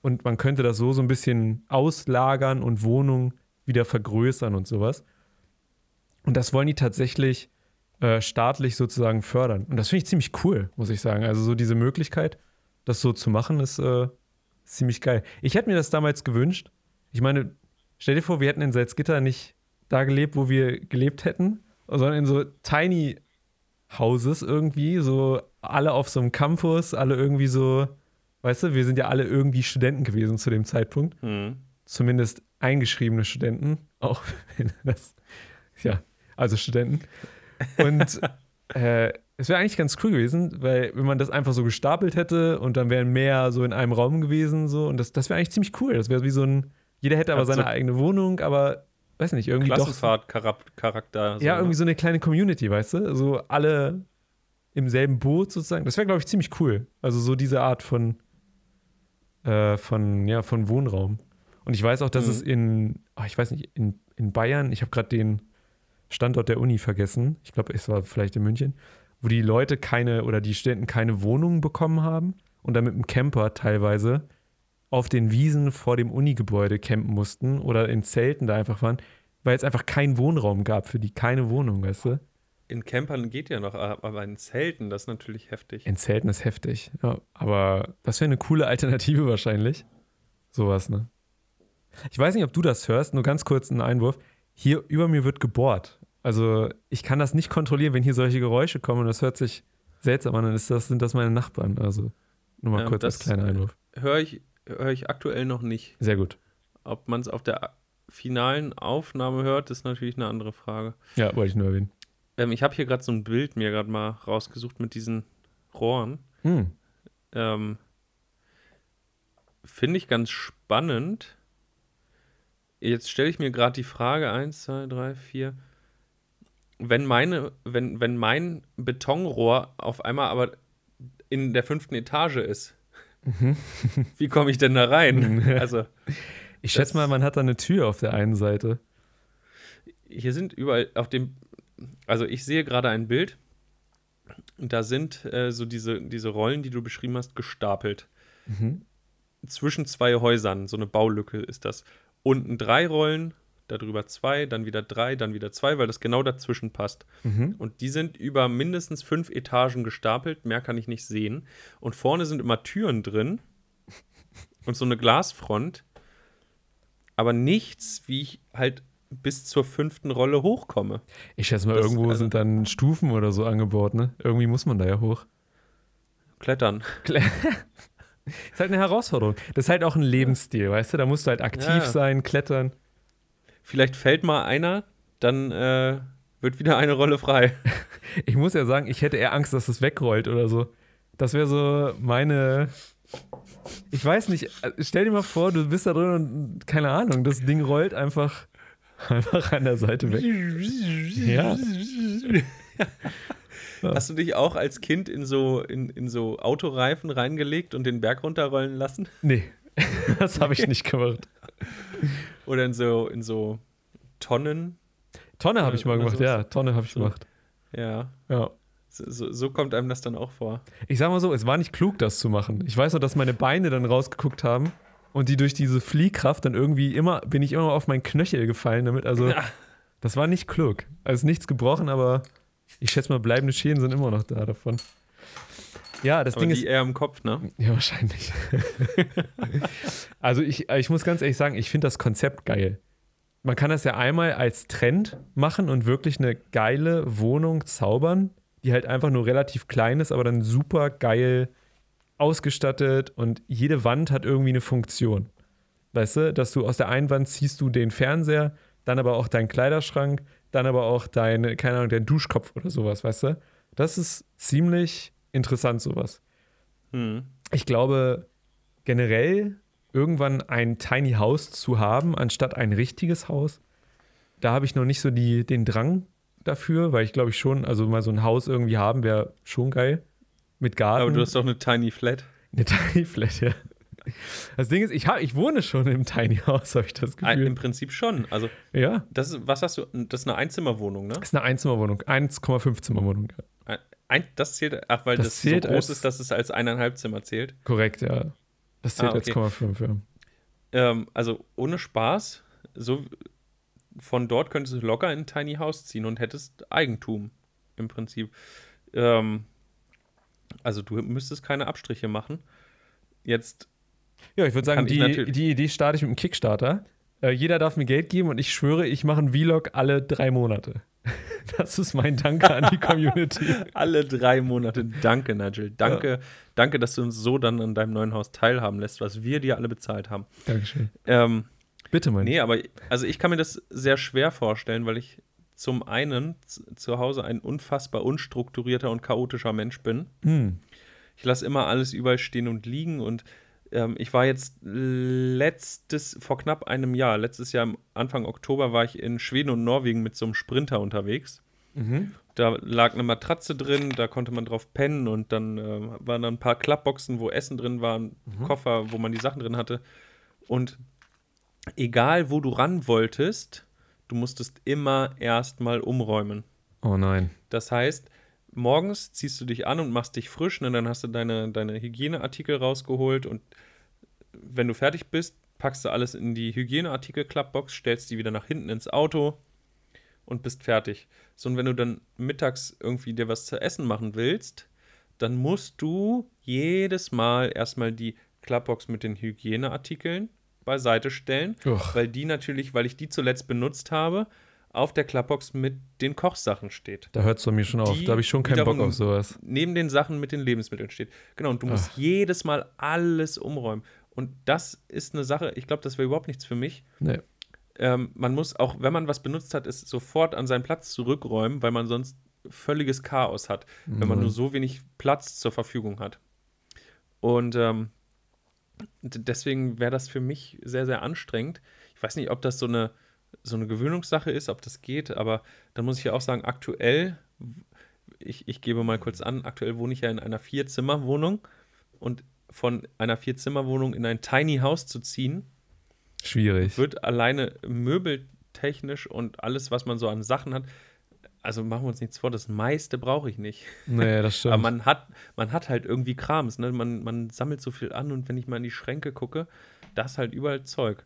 Und man könnte das so so ein bisschen auslagern und Wohnungen wieder vergrößern und sowas. Und das wollen die tatsächlich äh, staatlich sozusagen fördern. Und das finde ich ziemlich cool, muss ich sagen. Also so diese Möglichkeit, das so zu machen, ist äh, ziemlich geil. Ich hätte mir das damals gewünscht. Ich meine, Stell dir vor, wir hätten in Salzgitter nicht da gelebt, wo wir gelebt hätten, sondern in so Tiny Houses irgendwie, so alle auf so einem Campus, alle irgendwie so, weißt du, wir sind ja alle irgendwie Studenten gewesen zu dem Zeitpunkt. Mhm. Zumindest eingeschriebene Studenten, auch wenn das, ja, also Studenten. Und äh, es wäre eigentlich ganz cool gewesen, weil wenn man das einfach so gestapelt hätte und dann wären mehr so in einem Raum gewesen, so, und das, das wäre eigentlich ziemlich cool. Das wäre wie so ein, jeder hätte aber seine so eigene Wohnung, aber weiß nicht, irgendwie Klassenfahrt-Charakter. So, ja, irgendwie so eine kleine Community, weißt du? So alle im selben Boot sozusagen. Das wäre, glaube ich, ziemlich cool. Also so diese Art von, äh, von, ja, von Wohnraum. Und ich weiß auch, dass mhm. es in, oh, ich weiß nicht, in, in Bayern, ich habe gerade den Standort der Uni vergessen. Ich glaube, es war vielleicht in München, wo die Leute keine oder die Studenten keine Wohnungen bekommen haben und dann mit dem Camper teilweise auf den Wiesen vor dem Unigebäude campen mussten oder in Zelten da einfach waren, weil es einfach keinen Wohnraum gab für die, keine Wohnung, weißt du? In Campern geht ja noch, aber in Zelten, das ist natürlich heftig. In Zelten ist heftig, ja. Aber das wäre eine coole Alternative wahrscheinlich. Sowas, ne? Ich weiß nicht, ob du das hörst, nur ganz kurz einen Einwurf. Hier über mir wird gebohrt. Also ich kann das nicht kontrollieren, wenn hier solche Geräusche kommen und das hört sich seltsam an, dann ist das, sind das meine Nachbarn. Also nur mal ähm, kurz als kleiner Einwurf. Höre ich höre ich aktuell noch nicht. Sehr gut. Ob man es auf der finalen Aufnahme hört, ist natürlich eine andere Frage. Ja, wollte ich nur erwähnen. Ähm, ich habe hier gerade so ein Bild mir gerade mal rausgesucht mit diesen Rohren. Hm. Ähm, Finde ich ganz spannend. Jetzt stelle ich mir gerade die Frage: 1, 2, 3, 4. Wenn, meine, wenn, wenn mein Betonrohr auf einmal aber in der fünften Etage ist, Mhm. Wie komme ich denn da rein? Also, ich schätze mal, man hat da eine Tür auf der einen Seite. Hier sind überall auf dem, also ich sehe gerade ein Bild. Da sind äh, so diese, diese Rollen, die du beschrieben hast, gestapelt. Mhm. Zwischen zwei Häusern, so eine Baulücke ist das. Unten drei Rollen, darüber zwei, dann wieder drei, dann wieder zwei, weil das genau dazwischen passt. Mhm. Und die sind über mindestens fünf Etagen gestapelt, mehr kann ich nicht sehen. Und vorne sind immer Türen drin und so eine Glasfront, aber nichts, wie ich halt bis zur fünften Rolle hochkomme. Ich schätze mal, das, irgendwo also, sind dann Stufen oder so angebaut, ne? Irgendwie muss man da ja hoch. Klettern. Kle ist halt eine Herausforderung. Das ist halt auch ein Lebensstil, weißt du? Da musst du halt aktiv ja. sein, klettern. Vielleicht fällt mal einer, dann äh, wird wieder eine Rolle frei. Ich muss ja sagen, ich hätte eher Angst, dass es wegrollt oder so. Das wäre so meine. Ich weiß nicht, äh, stell dir mal vor, du bist da drin und keine Ahnung, das Ding rollt einfach, einfach an der Seite weg. Ja. Hast du dich auch als Kind in so, in, in so Autoreifen reingelegt und den Berg runterrollen lassen? Nee, das habe ich nicht gemacht. Oder in so, in so Tonnen. Tonne habe ich mal gemacht, ja. Tonne habe ich so. gemacht. Ja. Ja. So, so, kommt einem das dann auch vor. Ich sag mal so, es war nicht klug, das zu machen. Ich weiß nur, dass meine Beine dann rausgeguckt haben und die durch diese Fliehkraft dann irgendwie immer, bin ich immer auf meinen Knöchel gefallen damit. Also, ja. das war nicht klug. Also nichts gebrochen, aber ich schätze mal, bleibende Schäden sind immer noch da davon. Ja, das Aber Ding die ist. eher im Kopf, ne? Ja, wahrscheinlich. also ich, ich muss ganz ehrlich sagen, ich finde das Konzept geil. Man kann das ja einmal als Trend machen und wirklich eine geile Wohnung zaubern, die halt einfach nur relativ klein ist, aber dann super geil ausgestattet und jede Wand hat irgendwie eine Funktion. Weißt du, dass du aus der einen Wand ziehst du den Fernseher, dann aber auch deinen Kleiderschrank, dann aber auch deine, keine Ahnung, deinen Duschkopf oder sowas, weißt du? Das ist ziemlich interessant, sowas. Hm. Ich glaube, generell irgendwann ein Tiny House zu haben, anstatt ein richtiges Haus, da habe ich noch nicht so die, den Drang dafür, weil ich glaube ich schon, also mal so ein Haus irgendwie haben wäre schon geil. Mit Garten. Aber du hast doch eine Tiny Flat. Eine Tiny Flat, ja. Das Ding ist, ich, hab, ich wohne schon im Tiny House, habe ich das Gefühl. Im Prinzip schon. Also, ja. Das ist, was hast du? Das ist eine Einzimmerwohnung, ne? Das ist eine Einzimmerwohnung. 1,5 Zimmerwohnung. Ja. Ein, das zählt, ach, weil das, das so groß ist, dass es als eineinhalb Zimmer zählt. Korrekt, ja. Das zählt ah, okay. als 0,5, ja. Ähm, also ohne Spaß, so von dort könntest du locker in ein Tiny House ziehen und hättest Eigentum im Prinzip. Ähm, also du müsstest keine Abstriche machen. Jetzt. Ja, ich würde sagen, die, die Idee starte ich mit einem Kickstarter. Äh, jeder darf mir Geld geben und ich schwöre, ich mache einen Vlog alle drei Monate. Das ist mein Danke an die Community. alle drei Monate. Danke, Nigel. Danke, ja. danke, dass du uns so dann an deinem neuen Haus teilhaben lässt, was wir dir alle bezahlt haben. Dankeschön. Ähm, Bitte, mein. Nee, aber also ich kann mir das sehr schwer vorstellen, weil ich zum einen zu Hause ein unfassbar unstrukturierter und chaotischer Mensch bin. Hm. Ich lasse immer alles überall stehen und liegen und ähm, ich war jetzt letztes, vor knapp einem Jahr, letztes Jahr Anfang Oktober war ich in Schweden und Norwegen mit so einem Sprinter unterwegs. Mhm. Da lag eine Matratze drin, da konnte man drauf pennen und dann äh, waren da ein paar Klappboxen, wo Essen drin war, ein mhm. Koffer, wo man die Sachen drin hatte. Und egal, wo du ran wolltest, du musstest immer erstmal umräumen. Oh nein. Das heißt, morgens ziehst du dich an und machst dich frisch, und ne, dann hast du deine, deine Hygieneartikel rausgeholt und wenn du fertig bist, packst du alles in die Hygieneartikel-Klappbox, stellst die wieder nach hinten ins Auto und bist fertig. So, und wenn du dann mittags irgendwie dir was zu essen machen willst, dann musst du jedes Mal erstmal die Klappbox mit den Hygieneartikeln beiseite stellen, Uch. weil die natürlich, weil ich die zuletzt benutzt habe, auf der Klappbox mit den Kochsachen steht. Da hört es bei mir schon auf. Da habe ich schon keinen Bock auf sowas. Neben den Sachen mit den Lebensmitteln steht. Genau, und du musst Ach. jedes Mal alles umräumen. Und das ist eine Sache, ich glaube, das wäre überhaupt nichts für mich. Nee. Ähm, man muss auch, wenn man was benutzt hat, es sofort an seinen Platz zurückräumen, weil man sonst völliges Chaos hat, mhm. wenn man mhm. nur so wenig Platz zur Verfügung hat. Und ähm, deswegen wäre das für mich sehr, sehr anstrengend. Ich weiß nicht, ob das so eine, so eine Gewöhnungssache ist, ob das geht, aber dann muss ich ja auch sagen, aktuell, ich, ich gebe mal kurz an, aktuell wohne ich ja in einer Vier-Zimmer-Wohnung und von einer Vier-Zimmer-Wohnung in ein Tiny House zu ziehen, schwierig. Wird alleine möbeltechnisch und alles, was man so an Sachen hat, also machen wir uns nichts vor, das meiste brauche ich nicht. Nee, das stimmt. Aber man hat, man hat halt irgendwie Krams, ne? Man, man sammelt so viel an und wenn ich mal in die Schränke gucke, da ist halt überall Zeug.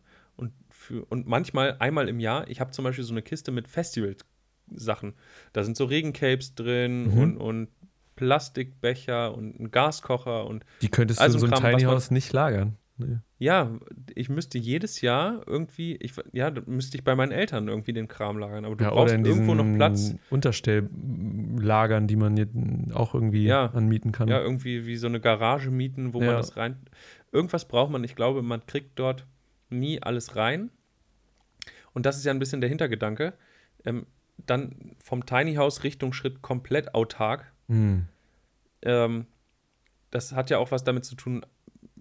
Und, für, und manchmal, einmal im Jahr, ich habe zum Beispiel so eine Kiste mit Festival-Sachen. Da sind so Regencapes drin mhm. und, und Plastikbecher und ein Gaskocher und. Die könntest du in so einem Tiny House nicht lagern. Nee. Ja, ich müsste jedes Jahr irgendwie, ich, ja, müsste ich bei meinen Eltern irgendwie den Kram lagern. Aber du ja, brauchst irgendwo noch Platz. Unterstelllagern, die man auch irgendwie ja, anmieten kann. Ja, irgendwie wie so eine Garage mieten, wo ja. man das rein. Irgendwas braucht man. Ich glaube, man kriegt dort nie alles rein. Und das ist ja ein bisschen der Hintergedanke. Ähm, dann vom Tiny House Richtung Schritt komplett autark. Mhm. Ähm, das hat ja auch was damit zu tun,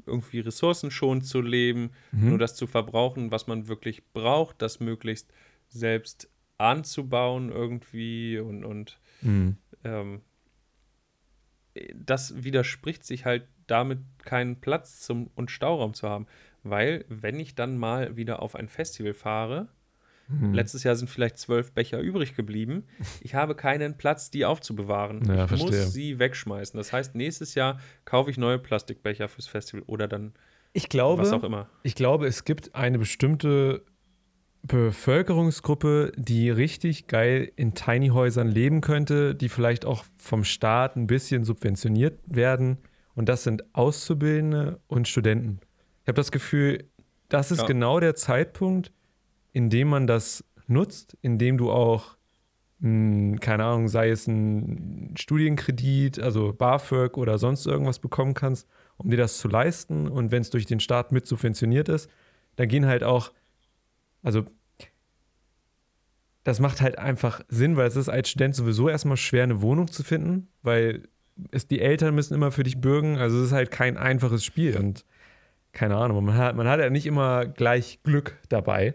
irgendwie ressourcenschonend zu leben, mhm. nur das zu verbrauchen, was man wirklich braucht, das möglichst selbst anzubauen irgendwie und, und mhm. ähm, das widerspricht sich halt damit, keinen Platz zum und Stauraum zu haben. Weil, wenn ich dann mal wieder auf ein Festival fahre, hm. Letztes Jahr sind vielleicht zwölf Becher übrig geblieben. Ich habe keinen Platz, die aufzubewahren. Ja, ich verstehe. muss sie wegschmeißen. Das heißt, nächstes Jahr kaufe ich neue Plastikbecher fürs Festival oder dann ich glaube, was auch immer. Ich glaube, es gibt eine bestimmte Bevölkerungsgruppe, die richtig geil in Tiny Häusern leben könnte, die vielleicht auch vom Staat ein bisschen subventioniert werden. Und das sind Auszubildende und Studenten. Ich habe das Gefühl, das ist ja. genau der Zeitpunkt, indem man das nutzt, indem du auch, mh, hm, keine Ahnung, sei es ein Studienkredit, also BAföG oder sonst irgendwas bekommen kannst, um dir das zu leisten. Und wenn es durch den Staat mit subventioniert ist, dann gehen halt auch, also das macht halt einfach Sinn, weil es ist als Student sowieso erstmal schwer, eine Wohnung zu finden, weil es, die Eltern müssen immer für dich bürgen. Also es ist halt kein einfaches Spiel und keine Ahnung, man hat, man hat ja nicht immer gleich Glück dabei.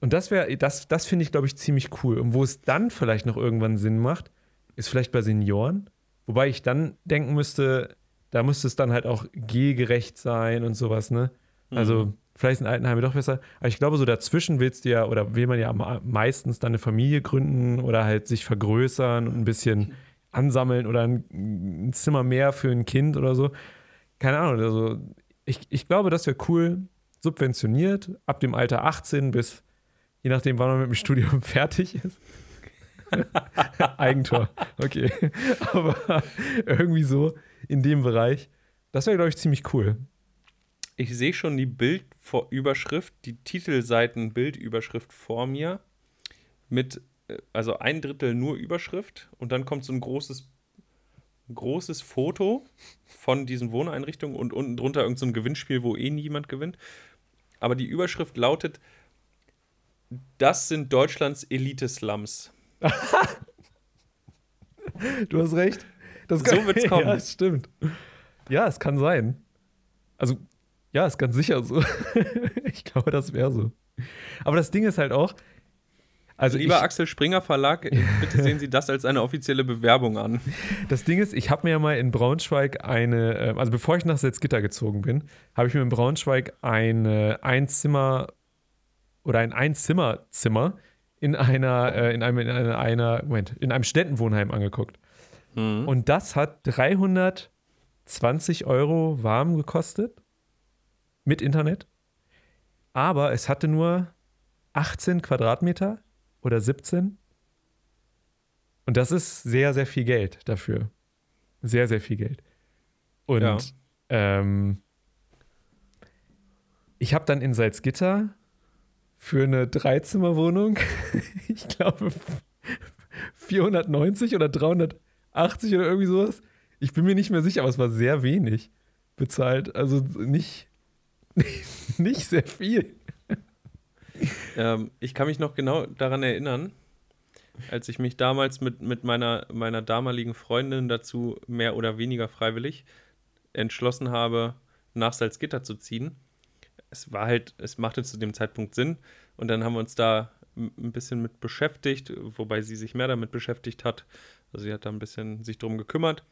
Und das wäre, das, das finde ich, glaube ich, ziemlich cool. Und wo es dann vielleicht noch irgendwann Sinn macht, ist vielleicht bei Senioren. Wobei ich dann denken müsste, da müsste es dann halt auch gehgerecht sein und sowas, ne? Also, mhm. vielleicht sind Altenheime doch besser. Aber ich glaube, so dazwischen willst du ja, oder will man ja meistens dann eine Familie gründen oder halt sich vergrößern und ein bisschen ansammeln oder ein, ein Zimmer mehr für ein Kind oder so. Keine Ahnung, also ich, ich glaube, das wäre cool, subventioniert, ab dem Alter 18 bis je nachdem, wann man mit dem Studium fertig ist. Eigentor, okay. Aber irgendwie so in dem Bereich. Das wäre, glaube ich, ziemlich cool. Ich sehe schon die Bildüberschrift, die Titelseiten-Bildüberschrift vor mir mit, äh, also ein Drittel nur Überschrift und dann kommt so ein großes, großes Foto von diesen Wohneinrichtungen und unten drunter irgendein so Gewinnspiel, wo eh niemand gewinnt. Aber die Überschrift lautet: Das sind Deutschlands Elite-Slums. du hast recht. Das kann, so wird's kommen. Ja, das stimmt. Ja, es kann sein. Also, ja, ist ganz sicher so. ich glaube, das wäre so. Aber das Ding ist halt auch, also Lieber ich, Axel Springer Verlag, bitte sehen Sie das als eine offizielle Bewerbung an. Das Ding ist, ich habe mir ja mal in Braunschweig eine, ähm, also bevor ich nach Salzgitter gezogen bin, habe ich mir in Braunschweig eine Einzimmer oder ein Einzimmerzimmer in einer, äh, in einem, in einer, Moment, in einem Städtenwohnheim angeguckt. Mhm. Und das hat 320 Euro warm gekostet mit Internet. Aber es hatte nur 18 Quadratmeter oder 17. Und das ist sehr, sehr viel Geld dafür. Sehr, sehr viel Geld. Und ja. ähm, ich habe dann in Salzgitter für eine Dreizimmerwohnung, ich glaube 490 oder 380 oder irgendwie sowas. Ich bin mir nicht mehr sicher, aber es war sehr wenig bezahlt. Also nicht, nicht sehr viel. Ähm, ich kann mich noch genau daran erinnern, als ich mich damals mit, mit meiner, meiner damaligen Freundin dazu mehr oder weniger freiwillig entschlossen habe, nach Salzgitter zu ziehen. Es war halt, es machte zu dem Zeitpunkt Sinn und dann haben wir uns da ein bisschen mit beschäftigt, wobei sie sich mehr damit beschäftigt hat. Also sie hat da ein bisschen sich drum gekümmert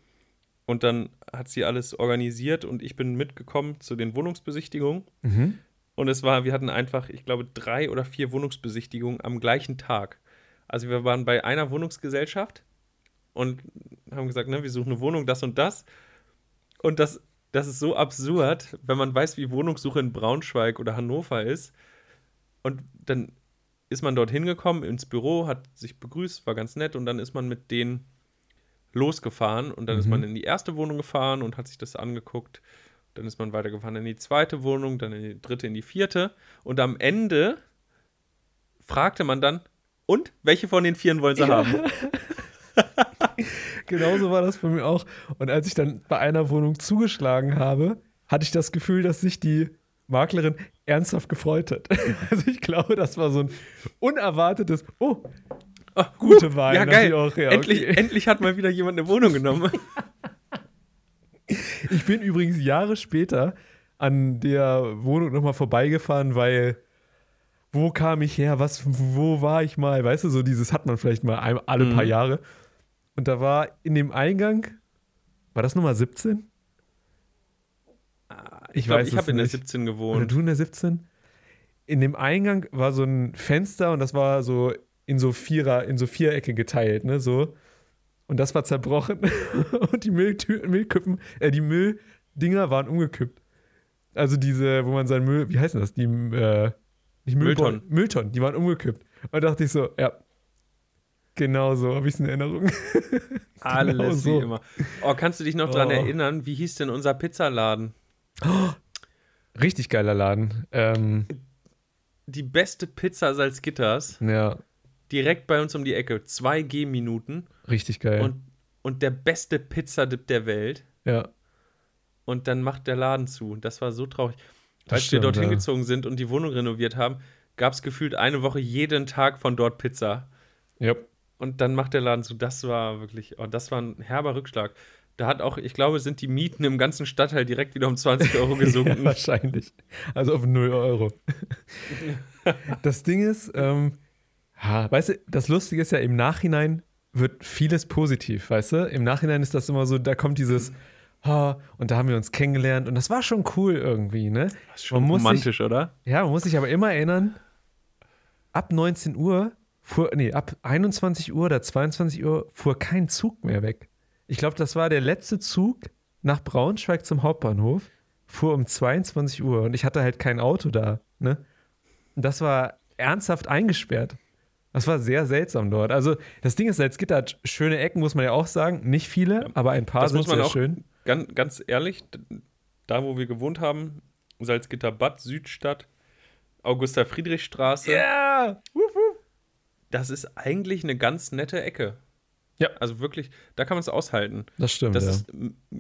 und dann hat sie alles organisiert und ich bin mitgekommen zu den Wohnungsbesichtigungen. Mhm. Und es war, wir hatten einfach, ich glaube, drei oder vier Wohnungsbesichtigungen am gleichen Tag. Also wir waren bei einer Wohnungsgesellschaft und haben gesagt, ne, wir suchen eine Wohnung, das und das. Und das, das ist so absurd, wenn man weiß, wie Wohnungssuche in Braunschweig oder Hannover ist. Und dann ist man dort hingekommen ins Büro, hat sich begrüßt, war ganz nett und dann ist man mit denen losgefahren und dann mhm. ist man in die erste Wohnung gefahren und hat sich das angeguckt dann ist man weitergefahren in die zweite Wohnung, dann in die dritte, in die vierte. Und am Ende fragte man dann, und welche von den Vieren wollen sie ja. haben? Genauso war das bei mir auch. Und als ich dann bei einer Wohnung zugeschlagen habe, hatte ich das Gefühl, dass sich die Maklerin ernsthaft gefreut hat. Also ich glaube, das war so ein unerwartetes, oh, oh gute Wahl. Ja, geil. Auch, ja, endlich, okay. endlich hat mal wieder jemand eine Wohnung genommen. Ich bin übrigens Jahre später an der Wohnung nochmal vorbeigefahren, weil wo kam ich her? Was, wo war ich mal? Weißt du, so dieses hat man vielleicht mal alle mhm. paar Jahre. Und da war in dem Eingang, war das Nummer 17? Ah, ich, ich weiß Ich habe in der 17 gewohnt. Oder du in der 17? In dem Eingang war so ein Fenster und das war so in so Vierer, in so Vierecke geteilt, ne? So. Und das war zerbrochen. und die Mülltü Müllkippen, äh, die Mülldinger waren umgekippt. Also diese, wo man sein Müll, wie heißen das? Die, äh, nicht Mülltonnen. Mülltonnen, die waren umgekippt. Und da dachte ich so, ja, genau so habe ich es in Erinnerung. Alles genau so. wie immer. Oh, kannst du dich noch oh. dran erinnern, wie hieß denn unser Pizzaladen? Oh, richtig geiler Laden. Ähm, die beste Pizza Salzgitters. Ja direkt bei uns um die Ecke. Zwei Gehminuten. Richtig geil. Und, und der beste Pizzadip der Welt. Ja. Und dann macht der Laden zu. Das war so traurig. Das Als stimmt, wir dorthin ja. gezogen sind und die Wohnung renoviert haben, gab es gefühlt eine Woche jeden Tag von dort Pizza. Ja. Und dann macht der Laden zu. Das war wirklich, oh, das war ein herber Rückschlag. Da hat auch, ich glaube, sind die Mieten im ganzen Stadtteil direkt wieder um 20 Euro gesunken. ja, wahrscheinlich. Also auf 0 Euro. das Ding ist, ähm, ja, weißt du, das Lustige ist ja, im Nachhinein wird vieles positiv, weißt du? Im Nachhinein ist das immer so, da kommt dieses, oh, und da haben wir uns kennengelernt und das war schon cool irgendwie, ne? Das ist schon romantisch, sich, oder? Ja, man muss sich aber immer erinnern, ab 19 Uhr fuhr, nee, ab 21 Uhr oder 22 Uhr fuhr kein Zug mehr weg. Ich glaube, das war der letzte Zug nach Braunschweig zum Hauptbahnhof, fuhr um 22 Uhr und ich hatte halt kein Auto da, ne? Und das war ernsthaft eingesperrt. Das war sehr seltsam dort. Also, das Ding ist, Salzgitter hat schöne Ecken, muss man ja auch sagen. Nicht viele, aber ein paar sind sehr schön. Ganz, ganz ehrlich, da wo wir gewohnt haben, Salzgitter Bad, Südstadt, Augusta Friedrichstraße. Ja! Yeah! Das ist eigentlich eine ganz nette Ecke. Ja. Also wirklich, da kann man es aushalten. Das stimmt. Das ja. ist,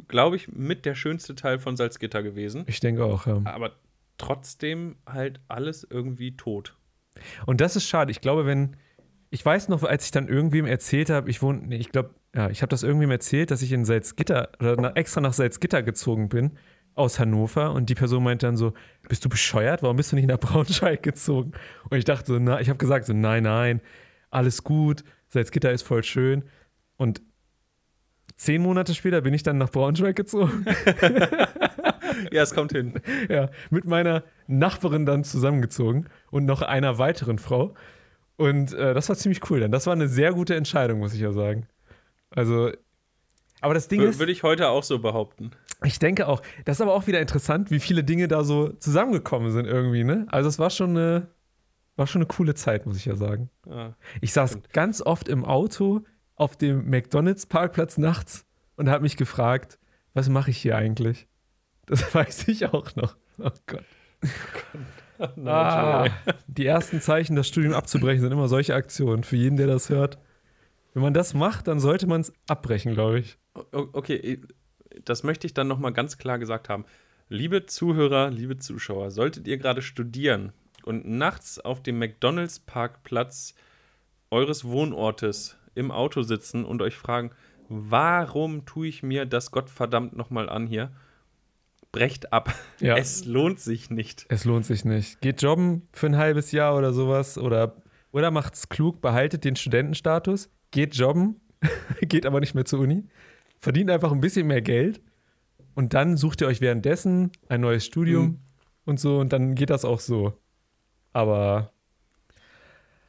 glaube ich, mit der schönste Teil von Salzgitter gewesen. Ich denke auch, ja. Aber trotzdem halt alles irgendwie tot. Und das ist schade. Ich glaube, wenn. Ich weiß noch, als ich dann irgendwem erzählt habe, ich wohne, nee, ich glaube, ja, ich habe das irgendwem erzählt, dass ich in Salzgitter oder extra nach Salzgitter gezogen bin aus Hannover und die Person meinte dann so, bist du bescheuert? Warum bist du nicht nach Braunschweig gezogen? Und ich dachte so, na, ich habe gesagt so, nein, nein, alles gut, Salzgitter ist voll schön. Und zehn Monate später bin ich dann nach Braunschweig gezogen. ja, es kommt hin. Ja, mit meiner Nachbarin dann zusammengezogen und noch einer weiteren Frau. Und äh, das war ziemlich cool dann. Das war eine sehr gute Entscheidung, muss ich ja sagen. Also, aber das Ding w ist. Würde ich heute auch so behaupten. Ich denke auch. Das ist aber auch wieder interessant, wie viele Dinge da so zusammengekommen sind irgendwie, ne? Also, es war schon eine, war schon eine coole Zeit, muss ich ja sagen. Ja, ich saß stimmt. ganz oft im Auto auf dem McDonalds-Parkplatz nachts und habe mich gefragt, was mache ich hier eigentlich? Das weiß ich auch noch. Oh Gott. ah, die ersten Zeichen, das Studium abzubrechen, sind immer solche Aktionen. Für jeden, der das hört. Wenn man das macht, dann sollte man es abbrechen, glaube ich. Okay, das möchte ich dann nochmal ganz klar gesagt haben. Liebe Zuhörer, liebe Zuschauer, solltet ihr gerade studieren und nachts auf dem McDonalds-Parkplatz eures Wohnortes im Auto sitzen und euch fragen, warum tue ich mir das Gottverdammt nochmal an hier? Brecht ab. Ja. Es lohnt sich nicht. Es lohnt sich nicht. Geht jobben für ein halbes Jahr oder sowas oder, oder macht's klug, behaltet den Studentenstatus, geht jobben, geht aber nicht mehr zur Uni, verdient einfach ein bisschen mehr Geld und dann sucht ihr euch währenddessen ein neues Studium mhm. und so und dann geht das auch so. Aber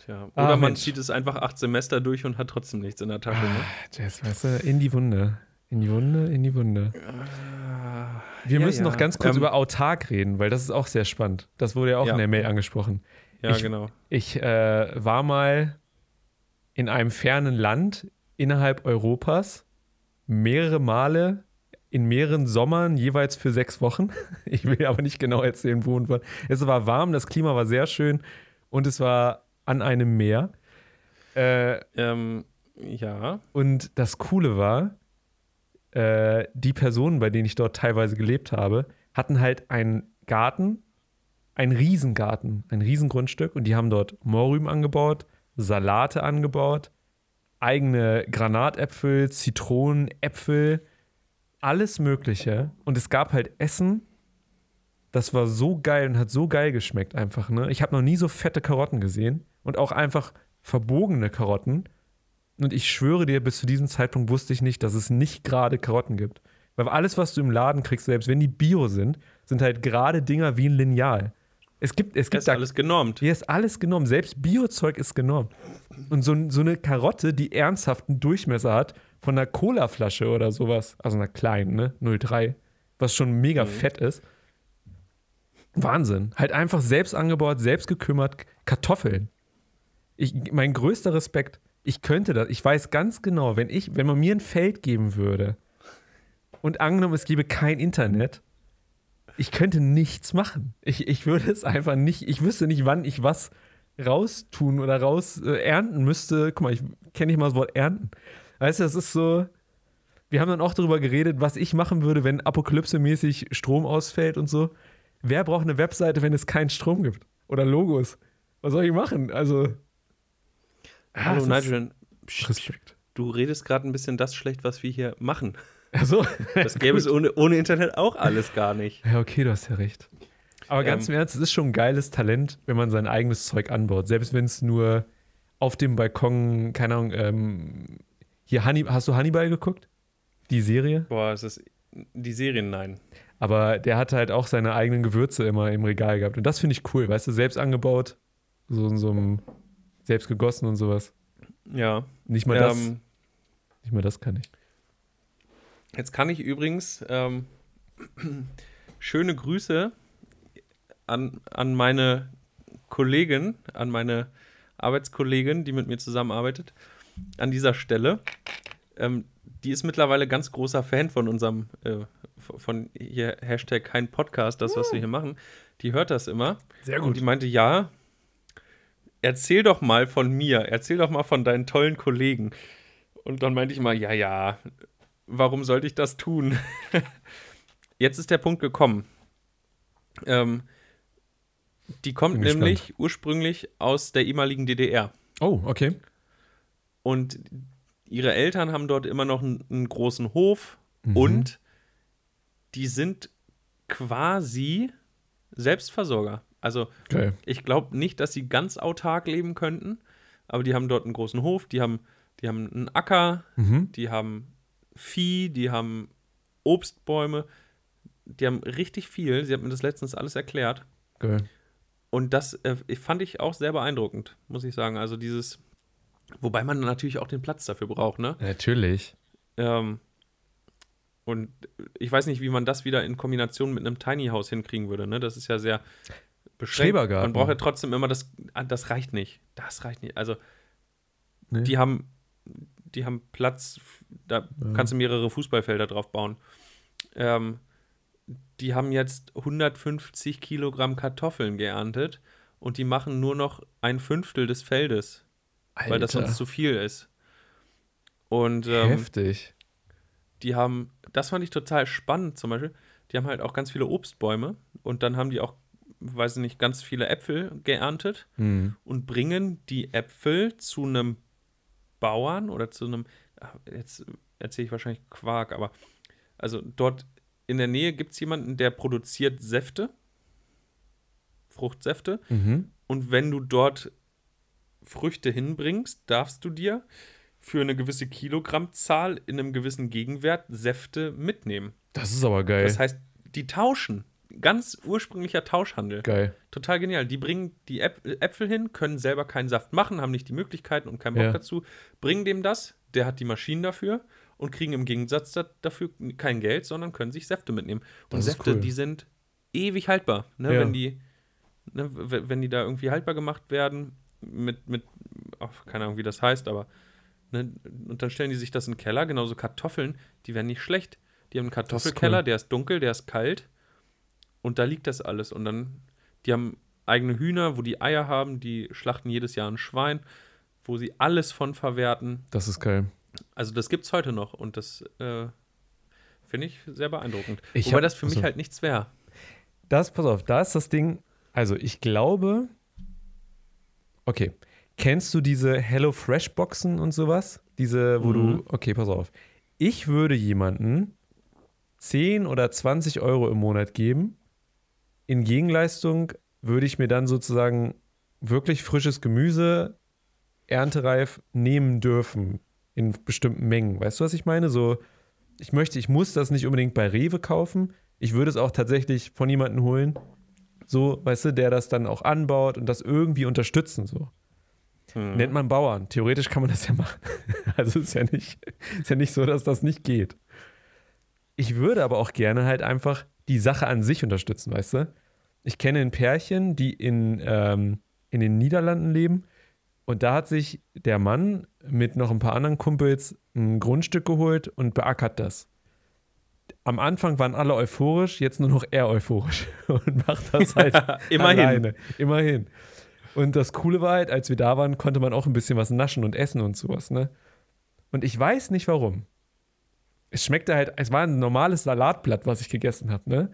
Tja, oder ah, man zieht es einfach acht Semester durch und hat trotzdem nichts in der Tasche. Ne? Ah, Jess, weißt du, in die Wunde. In die Wunde, in die Wunde. Ah, Wir ja, müssen ja. noch ganz kurz ähm, über autark reden, weil das ist auch sehr spannend. Das wurde ja auch Ja. in der Mail angesprochen. Ja, ich, genau. Ich äh, war mal in einem fernen Land innerhalb Europas mehrere Male in mehreren Sommern jeweils für sechs Wochen. Ich will aber nicht genau erzählen, wo und wann. Es war warm, das Klima war sehr schön und es war an einem Meer. Äh, Ähm, ja. und das Coole war, äh, die Personen, bei denen ich dort teilweise gelebt habe, hatten halt einen Garten, einen Riesengarten, ein Riesengrundstück und die haben dort Mohrrüben angebaut, Salate angebaut, eigene Granatäpfel, Zitronen, Äpfel, alles Mögliche. Und es gab halt Essen, das war so geil und hat so geil geschmeckt einfach. Ne? Ich habe noch nie so fette Karotten gesehen und auch einfach verbogene Karotten. Und ich schwöre dir, bis zu diesem Zeitpunkt wusste ich nicht, dass es nicht gerade Karotten gibt. Weil alles, was du im Laden kriegst, selbst wenn die Bio sind, sind halt gerade Dinger wie ein Lineal. Es gibt, es gibt ist alles genormt. hier ist alles genommen. Selbst Biozeug ist genommen. Und so, so eine Karotte, die ernsthaften Durchmesser hat von einer Colaflasche oder sowas, also einer kleinen, ne, 03, was schon mega Mhm. fett ist. Wahnsinn. Halt einfach selbst angebaut, selbst gekümmert, Kartoffeln. Ich, mein größter Respekt, ich könnte das, ich weiß ganz genau, wenn ich, wenn man mir ein Feld geben würde und angenommen, es gäbe kein Internet, ich könnte nichts machen. Ich, ich würde es einfach nicht, ich wüsste nicht, wann ich was raustun oder raus äh, ernten müsste. Guck mal, ich kenne nicht mal das Wort ernten. Weißt du, das ist so. Wir haben dann auch darüber geredet, was ich machen würde, wenn apokalypsemäßig Strom ausfällt und so. Wer braucht eine Webseite, wenn es keinen Strom gibt? Oder Logos? Was soll ich machen? Also. Ah, Hallo Nigel. Respekt. Du redest gerade ein bisschen das schlecht, was wir hier machen. Also, Das gäbe es ohne, ohne Internet auch alles gar nicht. Ja, okay, du hast ja recht. Aber ganz Ähm, im Ernst, es ist schon ein geiles Talent, wenn man sein eigenes Zeug anbaut. Selbst wenn es nur auf dem Balkon, keine Ahnung, ähm, hier, Honey, hast du Hannibal geguckt? Die Serie? Boah, es ist die Serien, nein. Aber der hatte halt auch seine eigenen Gewürze immer im Regal gehabt. Und das finde ich cool, weißt du, selbst angebaut, so in so einem, selbst gegossen und sowas. Ja. Nicht mal das, Ähm, nicht mal das kann ich. Jetzt kann ich übrigens ähm, schöne Grüße an, an meine Kollegin, an meine Arbeitskollegin, die mit mir zusammenarbeitet, an dieser Stelle. Ähm, die ist mittlerweile ganz großer Fan von unserem, äh, von hier Hashtag kein Podcast, das, was wir hier machen. Die hört das immer. Sehr gut. Und die meinte, ja, erzähl doch mal von mir, erzähl doch mal von deinen tollen Kollegen. Und dann meinte ich mal, ja, ja, warum sollte ich das tun? Jetzt ist der Punkt gekommen. Ähm, die kommt nämlich ursprünglich aus der ehemaligen DDR. Oh, okay. Und ihre Eltern haben dort immer noch einen, einen großen Hof mhm. und die sind quasi Selbstversorger. Also okay. ich glaube nicht, dass sie ganz autark leben könnten, aber die haben dort einen großen Hof, die haben, die haben einen Acker, mhm. die haben Vieh, die haben Obstbäume, die haben richtig viel. Sie hat mir das letztens alles erklärt. Okay. Und das äh, fand ich auch sehr beeindruckend, muss ich sagen. Also dieses, wobei man natürlich auch den Platz dafür braucht, ne? Natürlich. Ähm, und ich weiß nicht, wie man das wieder in Kombination mit einem Tiny House hinkriegen würde, ne? Das ist ja sehr beschränkt. Man braucht ja trotzdem immer das, ah, das reicht nicht. Das reicht nicht. Also, nee. die haben, die haben Platz, da ja. kannst du mehrere Fußballfelder drauf bauen. Ähm, die haben jetzt 150 Kilogramm Kartoffeln geerntet und die machen nur noch ein Fünftel des Feldes, Alter. weil das sonst zu viel ist. Und ähm, heftig. Die haben, das fand ich total spannend zum Beispiel. Die haben halt auch ganz viele Obstbäume und dann haben die auch, weiß ich nicht, ganz viele Äpfel geerntet mhm. und bringen die Äpfel zu einem Bauern oder zu einem, jetzt erzähle ich wahrscheinlich Quark, aber also dort in der Nähe gibt es jemanden, der produziert Säfte, Fruchtsäfte. Mhm. Und wenn du dort Früchte hinbringst, darfst du dir für eine gewisse Kilogrammzahl in einem gewissen Gegenwert Säfte mitnehmen. Das ist aber geil. Das heißt, die tauschen. Ganz ursprünglicher Tauschhandel. Geil. Total genial. Die bringen die Äpfel hin, können selber keinen Saft machen, haben nicht die Möglichkeiten und keinen Bock ja. dazu, bringen dem das, der hat die Maschinen dafür und kriegen im Gegensatz dafür kein Geld, sondern können sich Säfte mitnehmen. Und Säfte, cool. die sind ewig haltbar, ne? Ja. wenn die ne, wenn die da irgendwie haltbar gemacht werden mit mit ach, keine Ahnung wie das heißt, aber ne? und dann stellen die sich das in den Keller, genauso Kartoffeln, die werden nicht schlecht. Die haben einen Kartoffelkeller, cool. der ist dunkel, der ist kalt und da liegt das alles und dann die haben eigene Hühner, wo die Eier haben, die schlachten jedes Jahr ein Schwein, wo sie alles von verwerten. Das ist geil. Also das gibt es heute noch und das äh, finde ich sehr beeindruckend. Ich Wobei hab, das für mich also, halt nichts wäre. Das, pass auf, da ist das Ding, also ich glaube, okay, kennst du diese Hello Fresh Boxen und sowas? Diese, wo mhm. du, okay, pass auf. Ich würde jemanden 10 oder 20 Euro im Monat geben. In Gegenleistung würde ich mir dann sozusagen wirklich frisches Gemüse erntereif nehmen dürfen in bestimmten Mengen. Weißt du, was ich meine? So, ich möchte, ich muss das nicht unbedingt bei Rewe kaufen. Ich würde es auch tatsächlich von jemandem holen, so, weißt du, der das dann auch anbaut und das irgendwie unterstützen, so. Hm. Nennt man Bauern. Theoretisch kann man das ja machen. also ist ja nicht, ist ja nicht so, dass das nicht geht. Ich würde aber auch gerne halt einfach die Sache an sich unterstützen, weißt du? Ich kenne ein Pärchen, die in, ähm, in den Niederlanden leben und da hat sich der Mann mit noch ein paar anderen Kumpels ein Grundstück geholt und beackert das. Am Anfang waren alle euphorisch, jetzt nur noch er euphorisch und macht das halt immerhin. alleine. Immerhin. Und das Coole war halt, als wir da waren, konnte man auch ein bisschen was naschen und essen und sowas, ne? Und ich weiß nicht warum. Es schmeckte halt, es war ein normales Salatblatt, was ich gegessen habe, ne?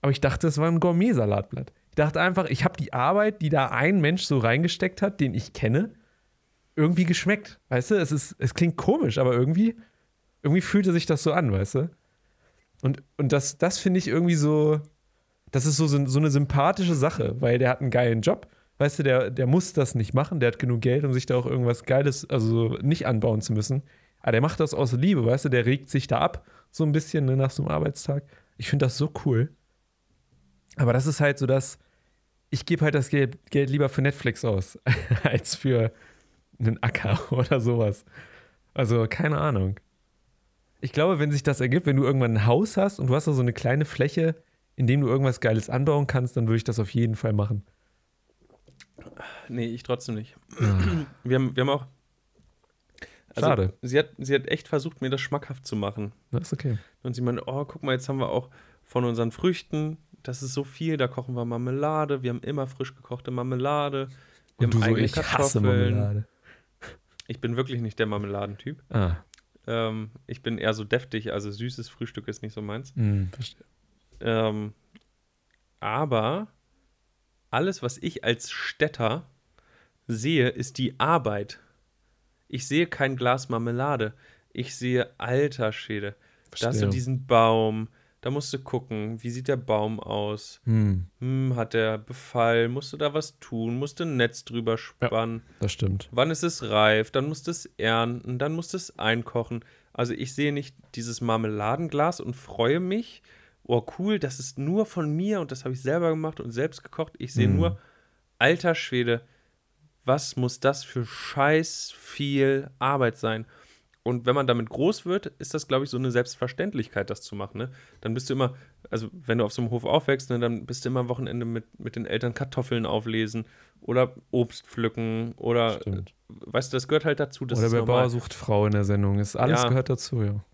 Aber ich dachte, es war ein Gourmet-Salatblatt. Ich dachte einfach, ich habe die Arbeit, die da ein Mensch so reingesteckt hat, den ich kenne, irgendwie geschmeckt. Weißt du, es, ist, es klingt komisch, aber irgendwie, irgendwie fühlte sich das so an, weißt du? Und, und das, das finde ich irgendwie so, das ist so, so eine sympathische Sache, weil der hat einen geilen Job. Weißt du, der, der muss das nicht machen, der hat genug Geld, um sich da auch irgendwas Geiles, also nicht anbauen zu müssen. Aber der macht das aus Liebe, weißt du, der regt sich da ab, so ein bisschen ne, nach so einem Arbeitstag. Ich finde das so cool. Aber das ist halt so das, ich gebe halt das Geld, Geld lieber für Netflix aus, als für einen Acker oder sowas. Also keine Ahnung. Ich glaube, wenn sich das ergibt, wenn du irgendwann ein Haus hast und du hast da so eine kleine Fläche, in dem du irgendwas Geiles anbauen kannst, dann würde ich das auf jeden Fall machen. Nee, ich trotzdem nicht. Wir, haben, wir haben auch, Also, Schade. Sie hat, sie hat echt versucht, mir das schmackhaft zu machen. Das ist okay. Und sie meinte, oh, guck mal, jetzt haben wir auch von unseren Früchten, das ist so viel, da kochen wir Marmelade, wir haben immer frisch gekochte Marmelade, wir Und haben eigene so, ich Kartoffeln. Hasse Marmelade. Ich bin wirklich nicht der Marmeladentyp. Ah. Ähm, ich bin eher so deftig, also süßes Frühstück ist nicht so meins. Mm, verstehe. Ähm, aber alles, was ich als Städter sehe, ist die Arbeit. Ich sehe kein Glas Marmelade. Ich sehe alter Schäde. Da hast du diesen Baum. Da musst du gucken, wie sieht der Baum aus? Hm. Hm, hat der Befall? Musst du da was tun? Musst du ein Netz drüber spannen? Ja, das stimmt. Wann ist es reif? Dann musst du es ernten, dann musst du es einkochen. Also ich sehe nicht dieses Marmeladenglas und freue mich, oh cool, das ist nur von mir und das habe ich selber gemacht und selbst gekocht. Ich sehe mhm. nur, alter Schwede, was muss das für scheiß viel Arbeit sein? Und wenn man damit groß wird, ist das, glaube ich, so eine Selbstverständlichkeit, das zu machen. Ne? Dann bist du immer, also wenn du auf so einem Hof aufwächst, ne, dann bist du immer am Wochenende mit, mit den Eltern Kartoffeln auflesen oder Obst pflücken oder, Stimmt. weißt du, das gehört halt dazu. oder bei Bauer sucht Frau in der Sendung. Ist alles ja, gehört dazu, ja.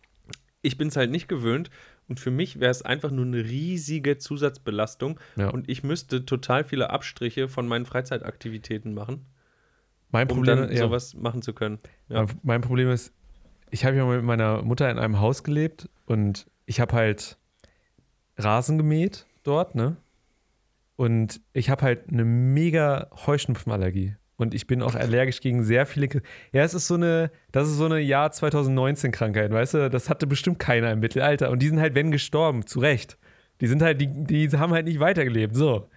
Ich bin es halt nicht gewöhnt und für mich wäre es einfach nur eine riesige Zusatzbelastung. Ja. Und ich müsste total viele Abstriche von meinen Freizeitaktivitäten machen. Mein Problem, um dann ja. sowas machen zu können. Ja. Mein Problem ist, ich habe ja mit meiner Mutter in einem Haus gelebt und ich habe halt Rasen gemäht dort, ne? Und ich habe halt eine mega Heuschnupfenallergie. Und ich bin auch allergisch gegen sehr viele. Ja, es ist so eine, das ist so eine Jahr 2019 Krankheit, weißt du? Das hatte bestimmt keiner im Mittelalter. Und die sind halt, wenn gestorben, zu Recht. Die sind halt, die, die haben halt nicht weitergelebt. So.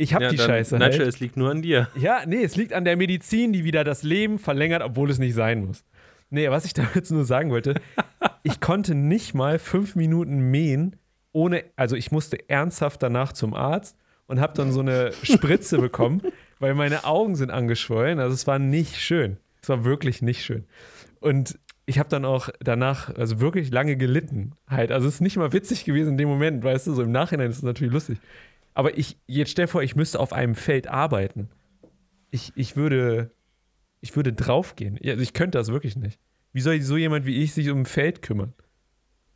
Ich habe ja, die Scheiße. Nigel, halt. es liegt nur an dir. Ja, nee, es liegt an der Medizin, die wieder das Leben verlängert, obwohl es nicht sein muss. Nee, was ich damit jetzt nur sagen wollte, ich konnte nicht mal fünf Minuten mähen, ohne, also ich musste ernsthaft danach zum Arzt und habe dann so eine Spritze bekommen weil meine Augen sind angeschwollen. Also es war nicht schön. Es war wirklich nicht schön. Und ich habe dann auch danach, also wirklich lange gelitten halt. Also es ist nicht mal witzig gewesen in dem Moment, weißt du, so im Nachhinein ist es natürlich lustig. Aber ich, jetzt stell vor, ich müsste auf einem Feld arbeiten. Ich, ich würde, ich würde draufgehen. Also ich könnte das wirklich nicht. Wie soll so jemand wie ich sich um ein Feld kümmern?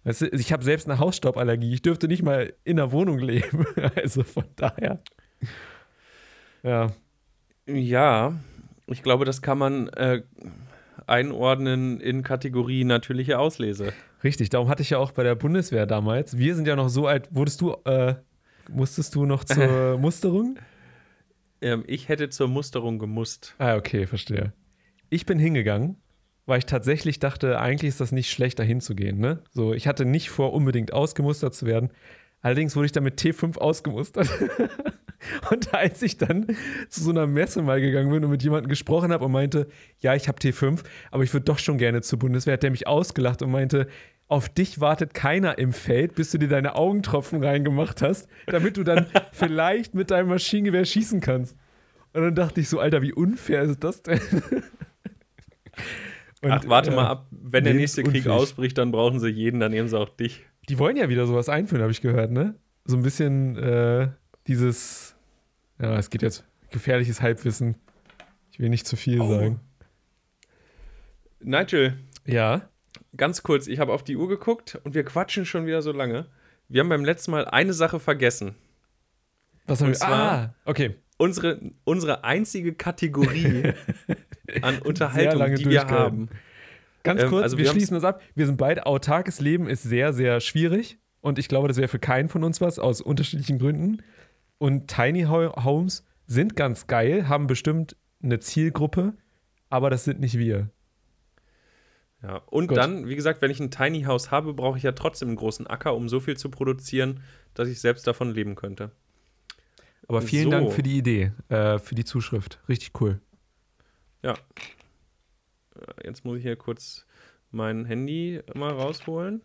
Weißt du, ich habe selbst eine Hausstauballergie. Ich dürfte nicht mal in der Wohnung leben. Also von daher. Ja. Ja, ich glaube, das kann man äh, einordnen in Kategorie natürliche Auslese. Richtig, darum hatte ich ja auch bei der Bundeswehr damals. Wir sind ja noch so alt, wurdest du, äh, musstest du noch zur Musterung? Ähm, ich hätte zur Musterung gemusst. Ah, okay, verstehe. Ich bin hingegangen, weil ich tatsächlich dachte, eigentlich ist das nicht schlecht, da hinzugehen. Ne? So, ich hatte nicht vor, unbedingt ausgemustert zu werden. Allerdings wurde ich dann mit T5 ausgemustert. und als ich dann zu so einer Messe mal gegangen bin und mit jemandem gesprochen habe und meinte, ja, ich habe T5, aber ich würde doch schon gerne zur Bundeswehr, hat der mich ausgelacht und meinte, auf dich wartet keiner im Feld, bis du dir deine Augentropfen reingemacht hast, damit du dann vielleicht mit deinem Maschinengewehr schießen kannst. Und dann dachte ich so, Alter, wie unfair ist das denn? Und, Ach, warte äh, mal ab, wenn der nächste Krieg ausbricht, dann brauchen sie jeden, dann nehmen sie auch dich. Die wollen ja wieder sowas einführen, habe ich gehört, ne? So ein bisschen äh, dieses, ja, es geht jetzt gefährliches Halbwissen. Ich will nicht zu viel oh. sagen. Nigel. Ja. Ganz kurz, ich habe auf die Uhr geguckt und wir quatschen schon wieder so lange. Wir haben beim letzten Mal eine Sache vergessen. Was haben wir? Ah, okay. Unsere, unsere einzige Kategorie an Unterhaltung, die wir haben. Ganz ähm, kurz, ähm, also wir, wir schließen das ab. Wir sind beide, autarkes Leben ist sehr, sehr schwierig. Und ich glaube, das wäre für keinen von uns was, aus unterschiedlichen Gründen. Und Tiny Homes sind ganz geil, haben bestimmt eine Zielgruppe, aber das sind nicht wir. Ja, und Gut. dann, wie gesagt, wenn ich ein Tiny House habe, brauche ich ja trotzdem einen großen Acker, um so viel zu produzieren, dass ich selbst davon leben könnte. Aber vielen so. Dank für die Idee, äh, für die Zuschrift. Richtig cool. Ja, äh, jetzt muss ich hier kurz mein Handy mal rausholen.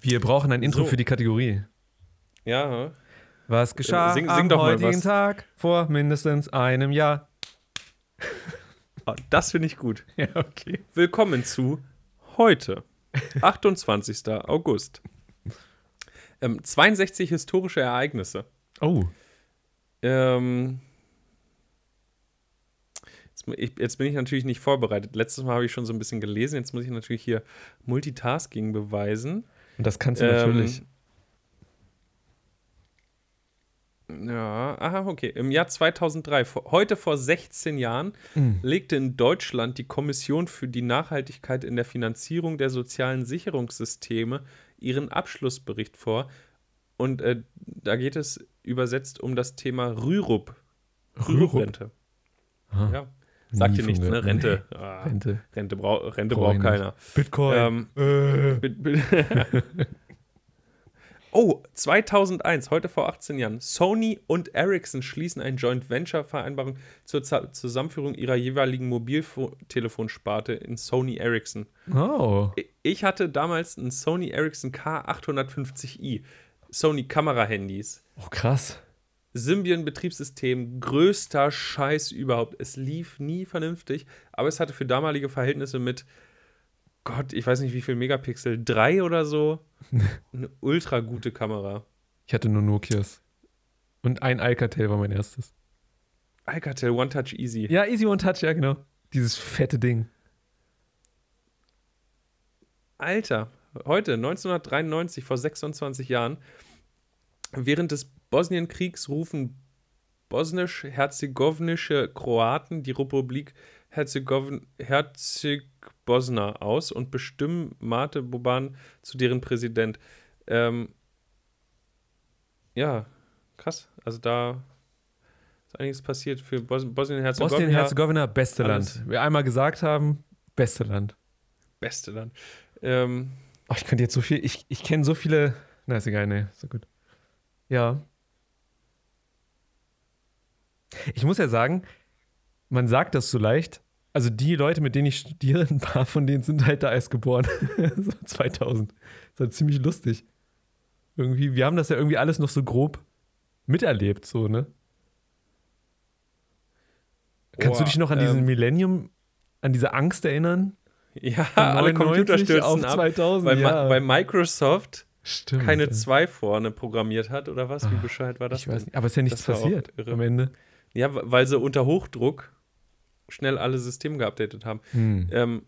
Wir brauchen ein Intro so. für die Kategorie. Ja. Was geschah sing, sing am heutigen Tag vor mindestens einem Jahr? Oh, das finde ich gut. Ja, okay. Willkommen zu heute, 28. August. Ähm, 62 historische Ereignisse. Oh. Ähm, Jetzt bin ich natürlich nicht vorbereitet. Letztes Mal habe ich schon so ein bisschen gelesen. Jetzt muss ich natürlich hier Multitasking beweisen. Und das kannst du ähm, natürlich. Ja, aha, okay. Im Jahr 2003, heute vor 16 Jahren, mhm. legte in Deutschland die Kommission für die Nachhaltigkeit in der Finanzierung der sozialen Sicherungssysteme ihren Abschlussbericht vor. Und äh, da geht es übersetzt um das Thema Rürup. Rürup-Rente. Ah, ja. Sagt dir nichts, ne? Rente. Nee. Ah, Rente. Rente, brau Rente braucht keiner. Bitcoin. Ähm, äh. Oh, 2001, heute vor 18 Jahren. Sony und Ericsson schließen eine Joint Venture Vereinbarung zur Z Zusammenführung ihrer jeweiligen Mobiltelefonsparte in Sony Ericsson. Oh. Ich hatte damals ein Sony Ericsson K850i. Sony Kamera-Handys. Oh, krass. Symbian-Betriebssystem, größter Scheiß überhaupt. Es lief nie vernünftig, aber es hatte für damalige Verhältnisse mit Gott, ich weiß nicht wie viel Megapixel, drei oder so, eine ultra gute Kamera. Ich hatte nur Nokias. Und ein Alcatel war mein erstes. Alcatel One Touch Easy. Ja, Easy One Touch, ja, genau. Dieses fette Ding. Alter, heute, 1993, vor 26 Jahren, während des Bosnienkriegs rufen bosnisch-herzegownische Kroaten die Republik Herzegowina Bosna aus und bestimmen Mate Boban zu deren Präsident. Ähm, ja, krass. Also da ist einiges passiert für Bos Bosnien-Herzegowina. Bosnien-Herzegowina, beste Alles. Land. Wir einmal gesagt haben, beste Land. Beste Land. Ähm, oh, ich könnte jetzt so viel, ich, ich kenne so viele, na ist egal, nee, so gut. Ja. Ich muss ja sagen, man sagt das so leicht, also die Leute, mit denen ich studiere, ein paar von denen sind halt da erst geboren. so 2000. Das ist halt ziemlich lustig. Irgendwie, wir haben das ja irgendwie alles noch so grob miterlebt, so, ne? Kannst du dich noch an diesen ähm, Millennium, an diese Angst erinnern? Ja, alle Computer stürzen ab, 2000, weil, ja. weil Microsoft Stimmt, keine 2 vorne programmiert hat oder was? Wie ah, bescheuert war das? Ich weiß nicht, aber es ist ja nichts passiert am Ende. Ja, weil sie unter Hochdruck schnell alle Systeme geupdatet haben. Hm. Ähm,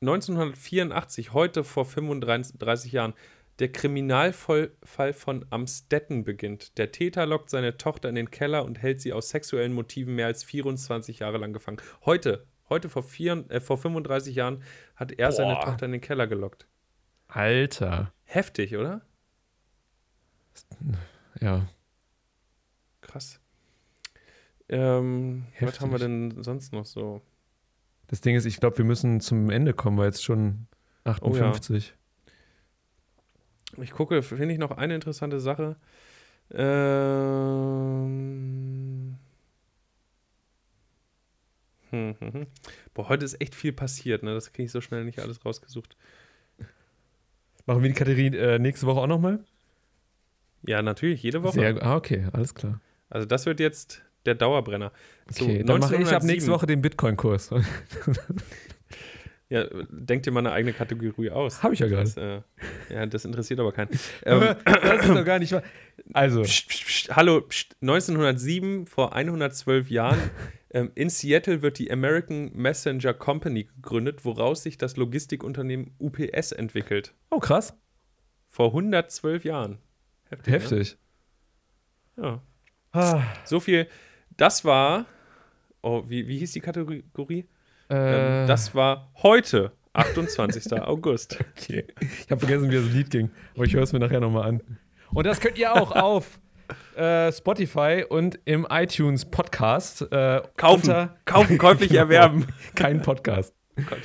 1984, heute vor 35 Jahren, der Kriminalfall von Amstetten beginnt. Der Täter lockt seine Tochter in den Keller und hält sie aus sexuellen Motiven mehr als 24 Jahre lang gefangen. Heute, heute vor, vier, äh, vor 35 Jahren, hat er Boah. seine Tochter in den Keller gelockt. Alter. Heftig, oder? Ja. Krass. Ähm, was haben wir denn sonst noch so? Das Ding ist, ich glaube, wir müssen zum Ende kommen, weil jetzt schon 58. Oh, ja. Ich gucke, finde ich noch eine interessante Sache. Ähm. Hm, hm, hm. Boah, heute ist echt viel passiert, ne? Das kriege ich so schnell nicht alles rausgesucht. Machen wir die Kategorie äh, nächste Woche auch nochmal? Ja, natürlich, jede Woche. Sehr, ah, okay, alles klar. Also das wird jetzt der Dauerbrenner. Okay, so, dann mache ich ab nächste Woche den Bitcoin-Kurs. ja, denk dir mal eine eigene Kategorie aus. Habe ich ja gerade. Äh, ja, das interessiert aber keinen. Ähm, das ist doch gar nicht wahr. Also. Psst, psst, psst, hallo, 1907, vor 112 Jahren, ähm, in Seattle wird die American Messenger Company gegründet, woraus sich das Logistikunternehmen UPS entwickelt. Oh, krass. Vor 112 Jahren. Heftig. Ne? Heftig. Ne? Ja. Ah. So viel das war, oh, wie, wie hieß die Kategorie? Äh, ähm, das war heute, 28. August. Okay. Ich habe vergessen, wie das Lied ging, aber ich höre es mir nachher nochmal an. Und das könnt ihr auch auf äh, Spotify und im iTunes Podcast äh, kaufen. kaufen, käuflich genau. erwerben. Kein Podcast. Oh Gott.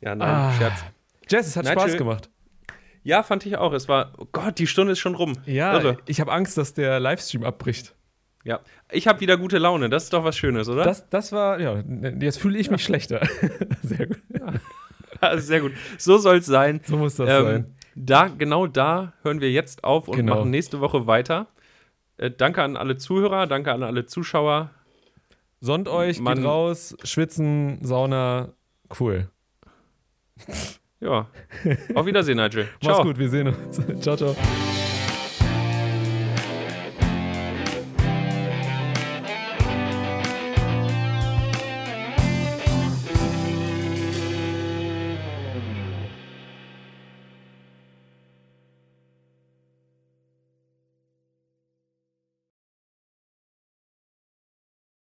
Ja, nein, ah. Scherz. Jess, es hat Nigel, Spaß gemacht. Ja, fand ich auch. Es war, oh Gott, die Stunde ist schon rum. Ja, Irre. ich habe Angst, dass der Livestream abbricht. Ja, ich habe wieder gute Laune. Das ist doch was Schönes, oder? Das, das war, ja, jetzt fühle ich mich schlechter. Sehr gut. Ja. Sehr gut. So soll es sein. So muss das ähm, sein. Da, genau da hören wir jetzt auf und genau. machen nächste Woche weiter. Äh, danke an alle Zuhörer, danke an alle Zuschauer. Sonnt euch, Man, geht raus, schwitzen, Sauna, cool. Ja. Auf Wiedersehen, Nigel. Ciao. Mach's gut, wir sehen uns. ciao, ciao.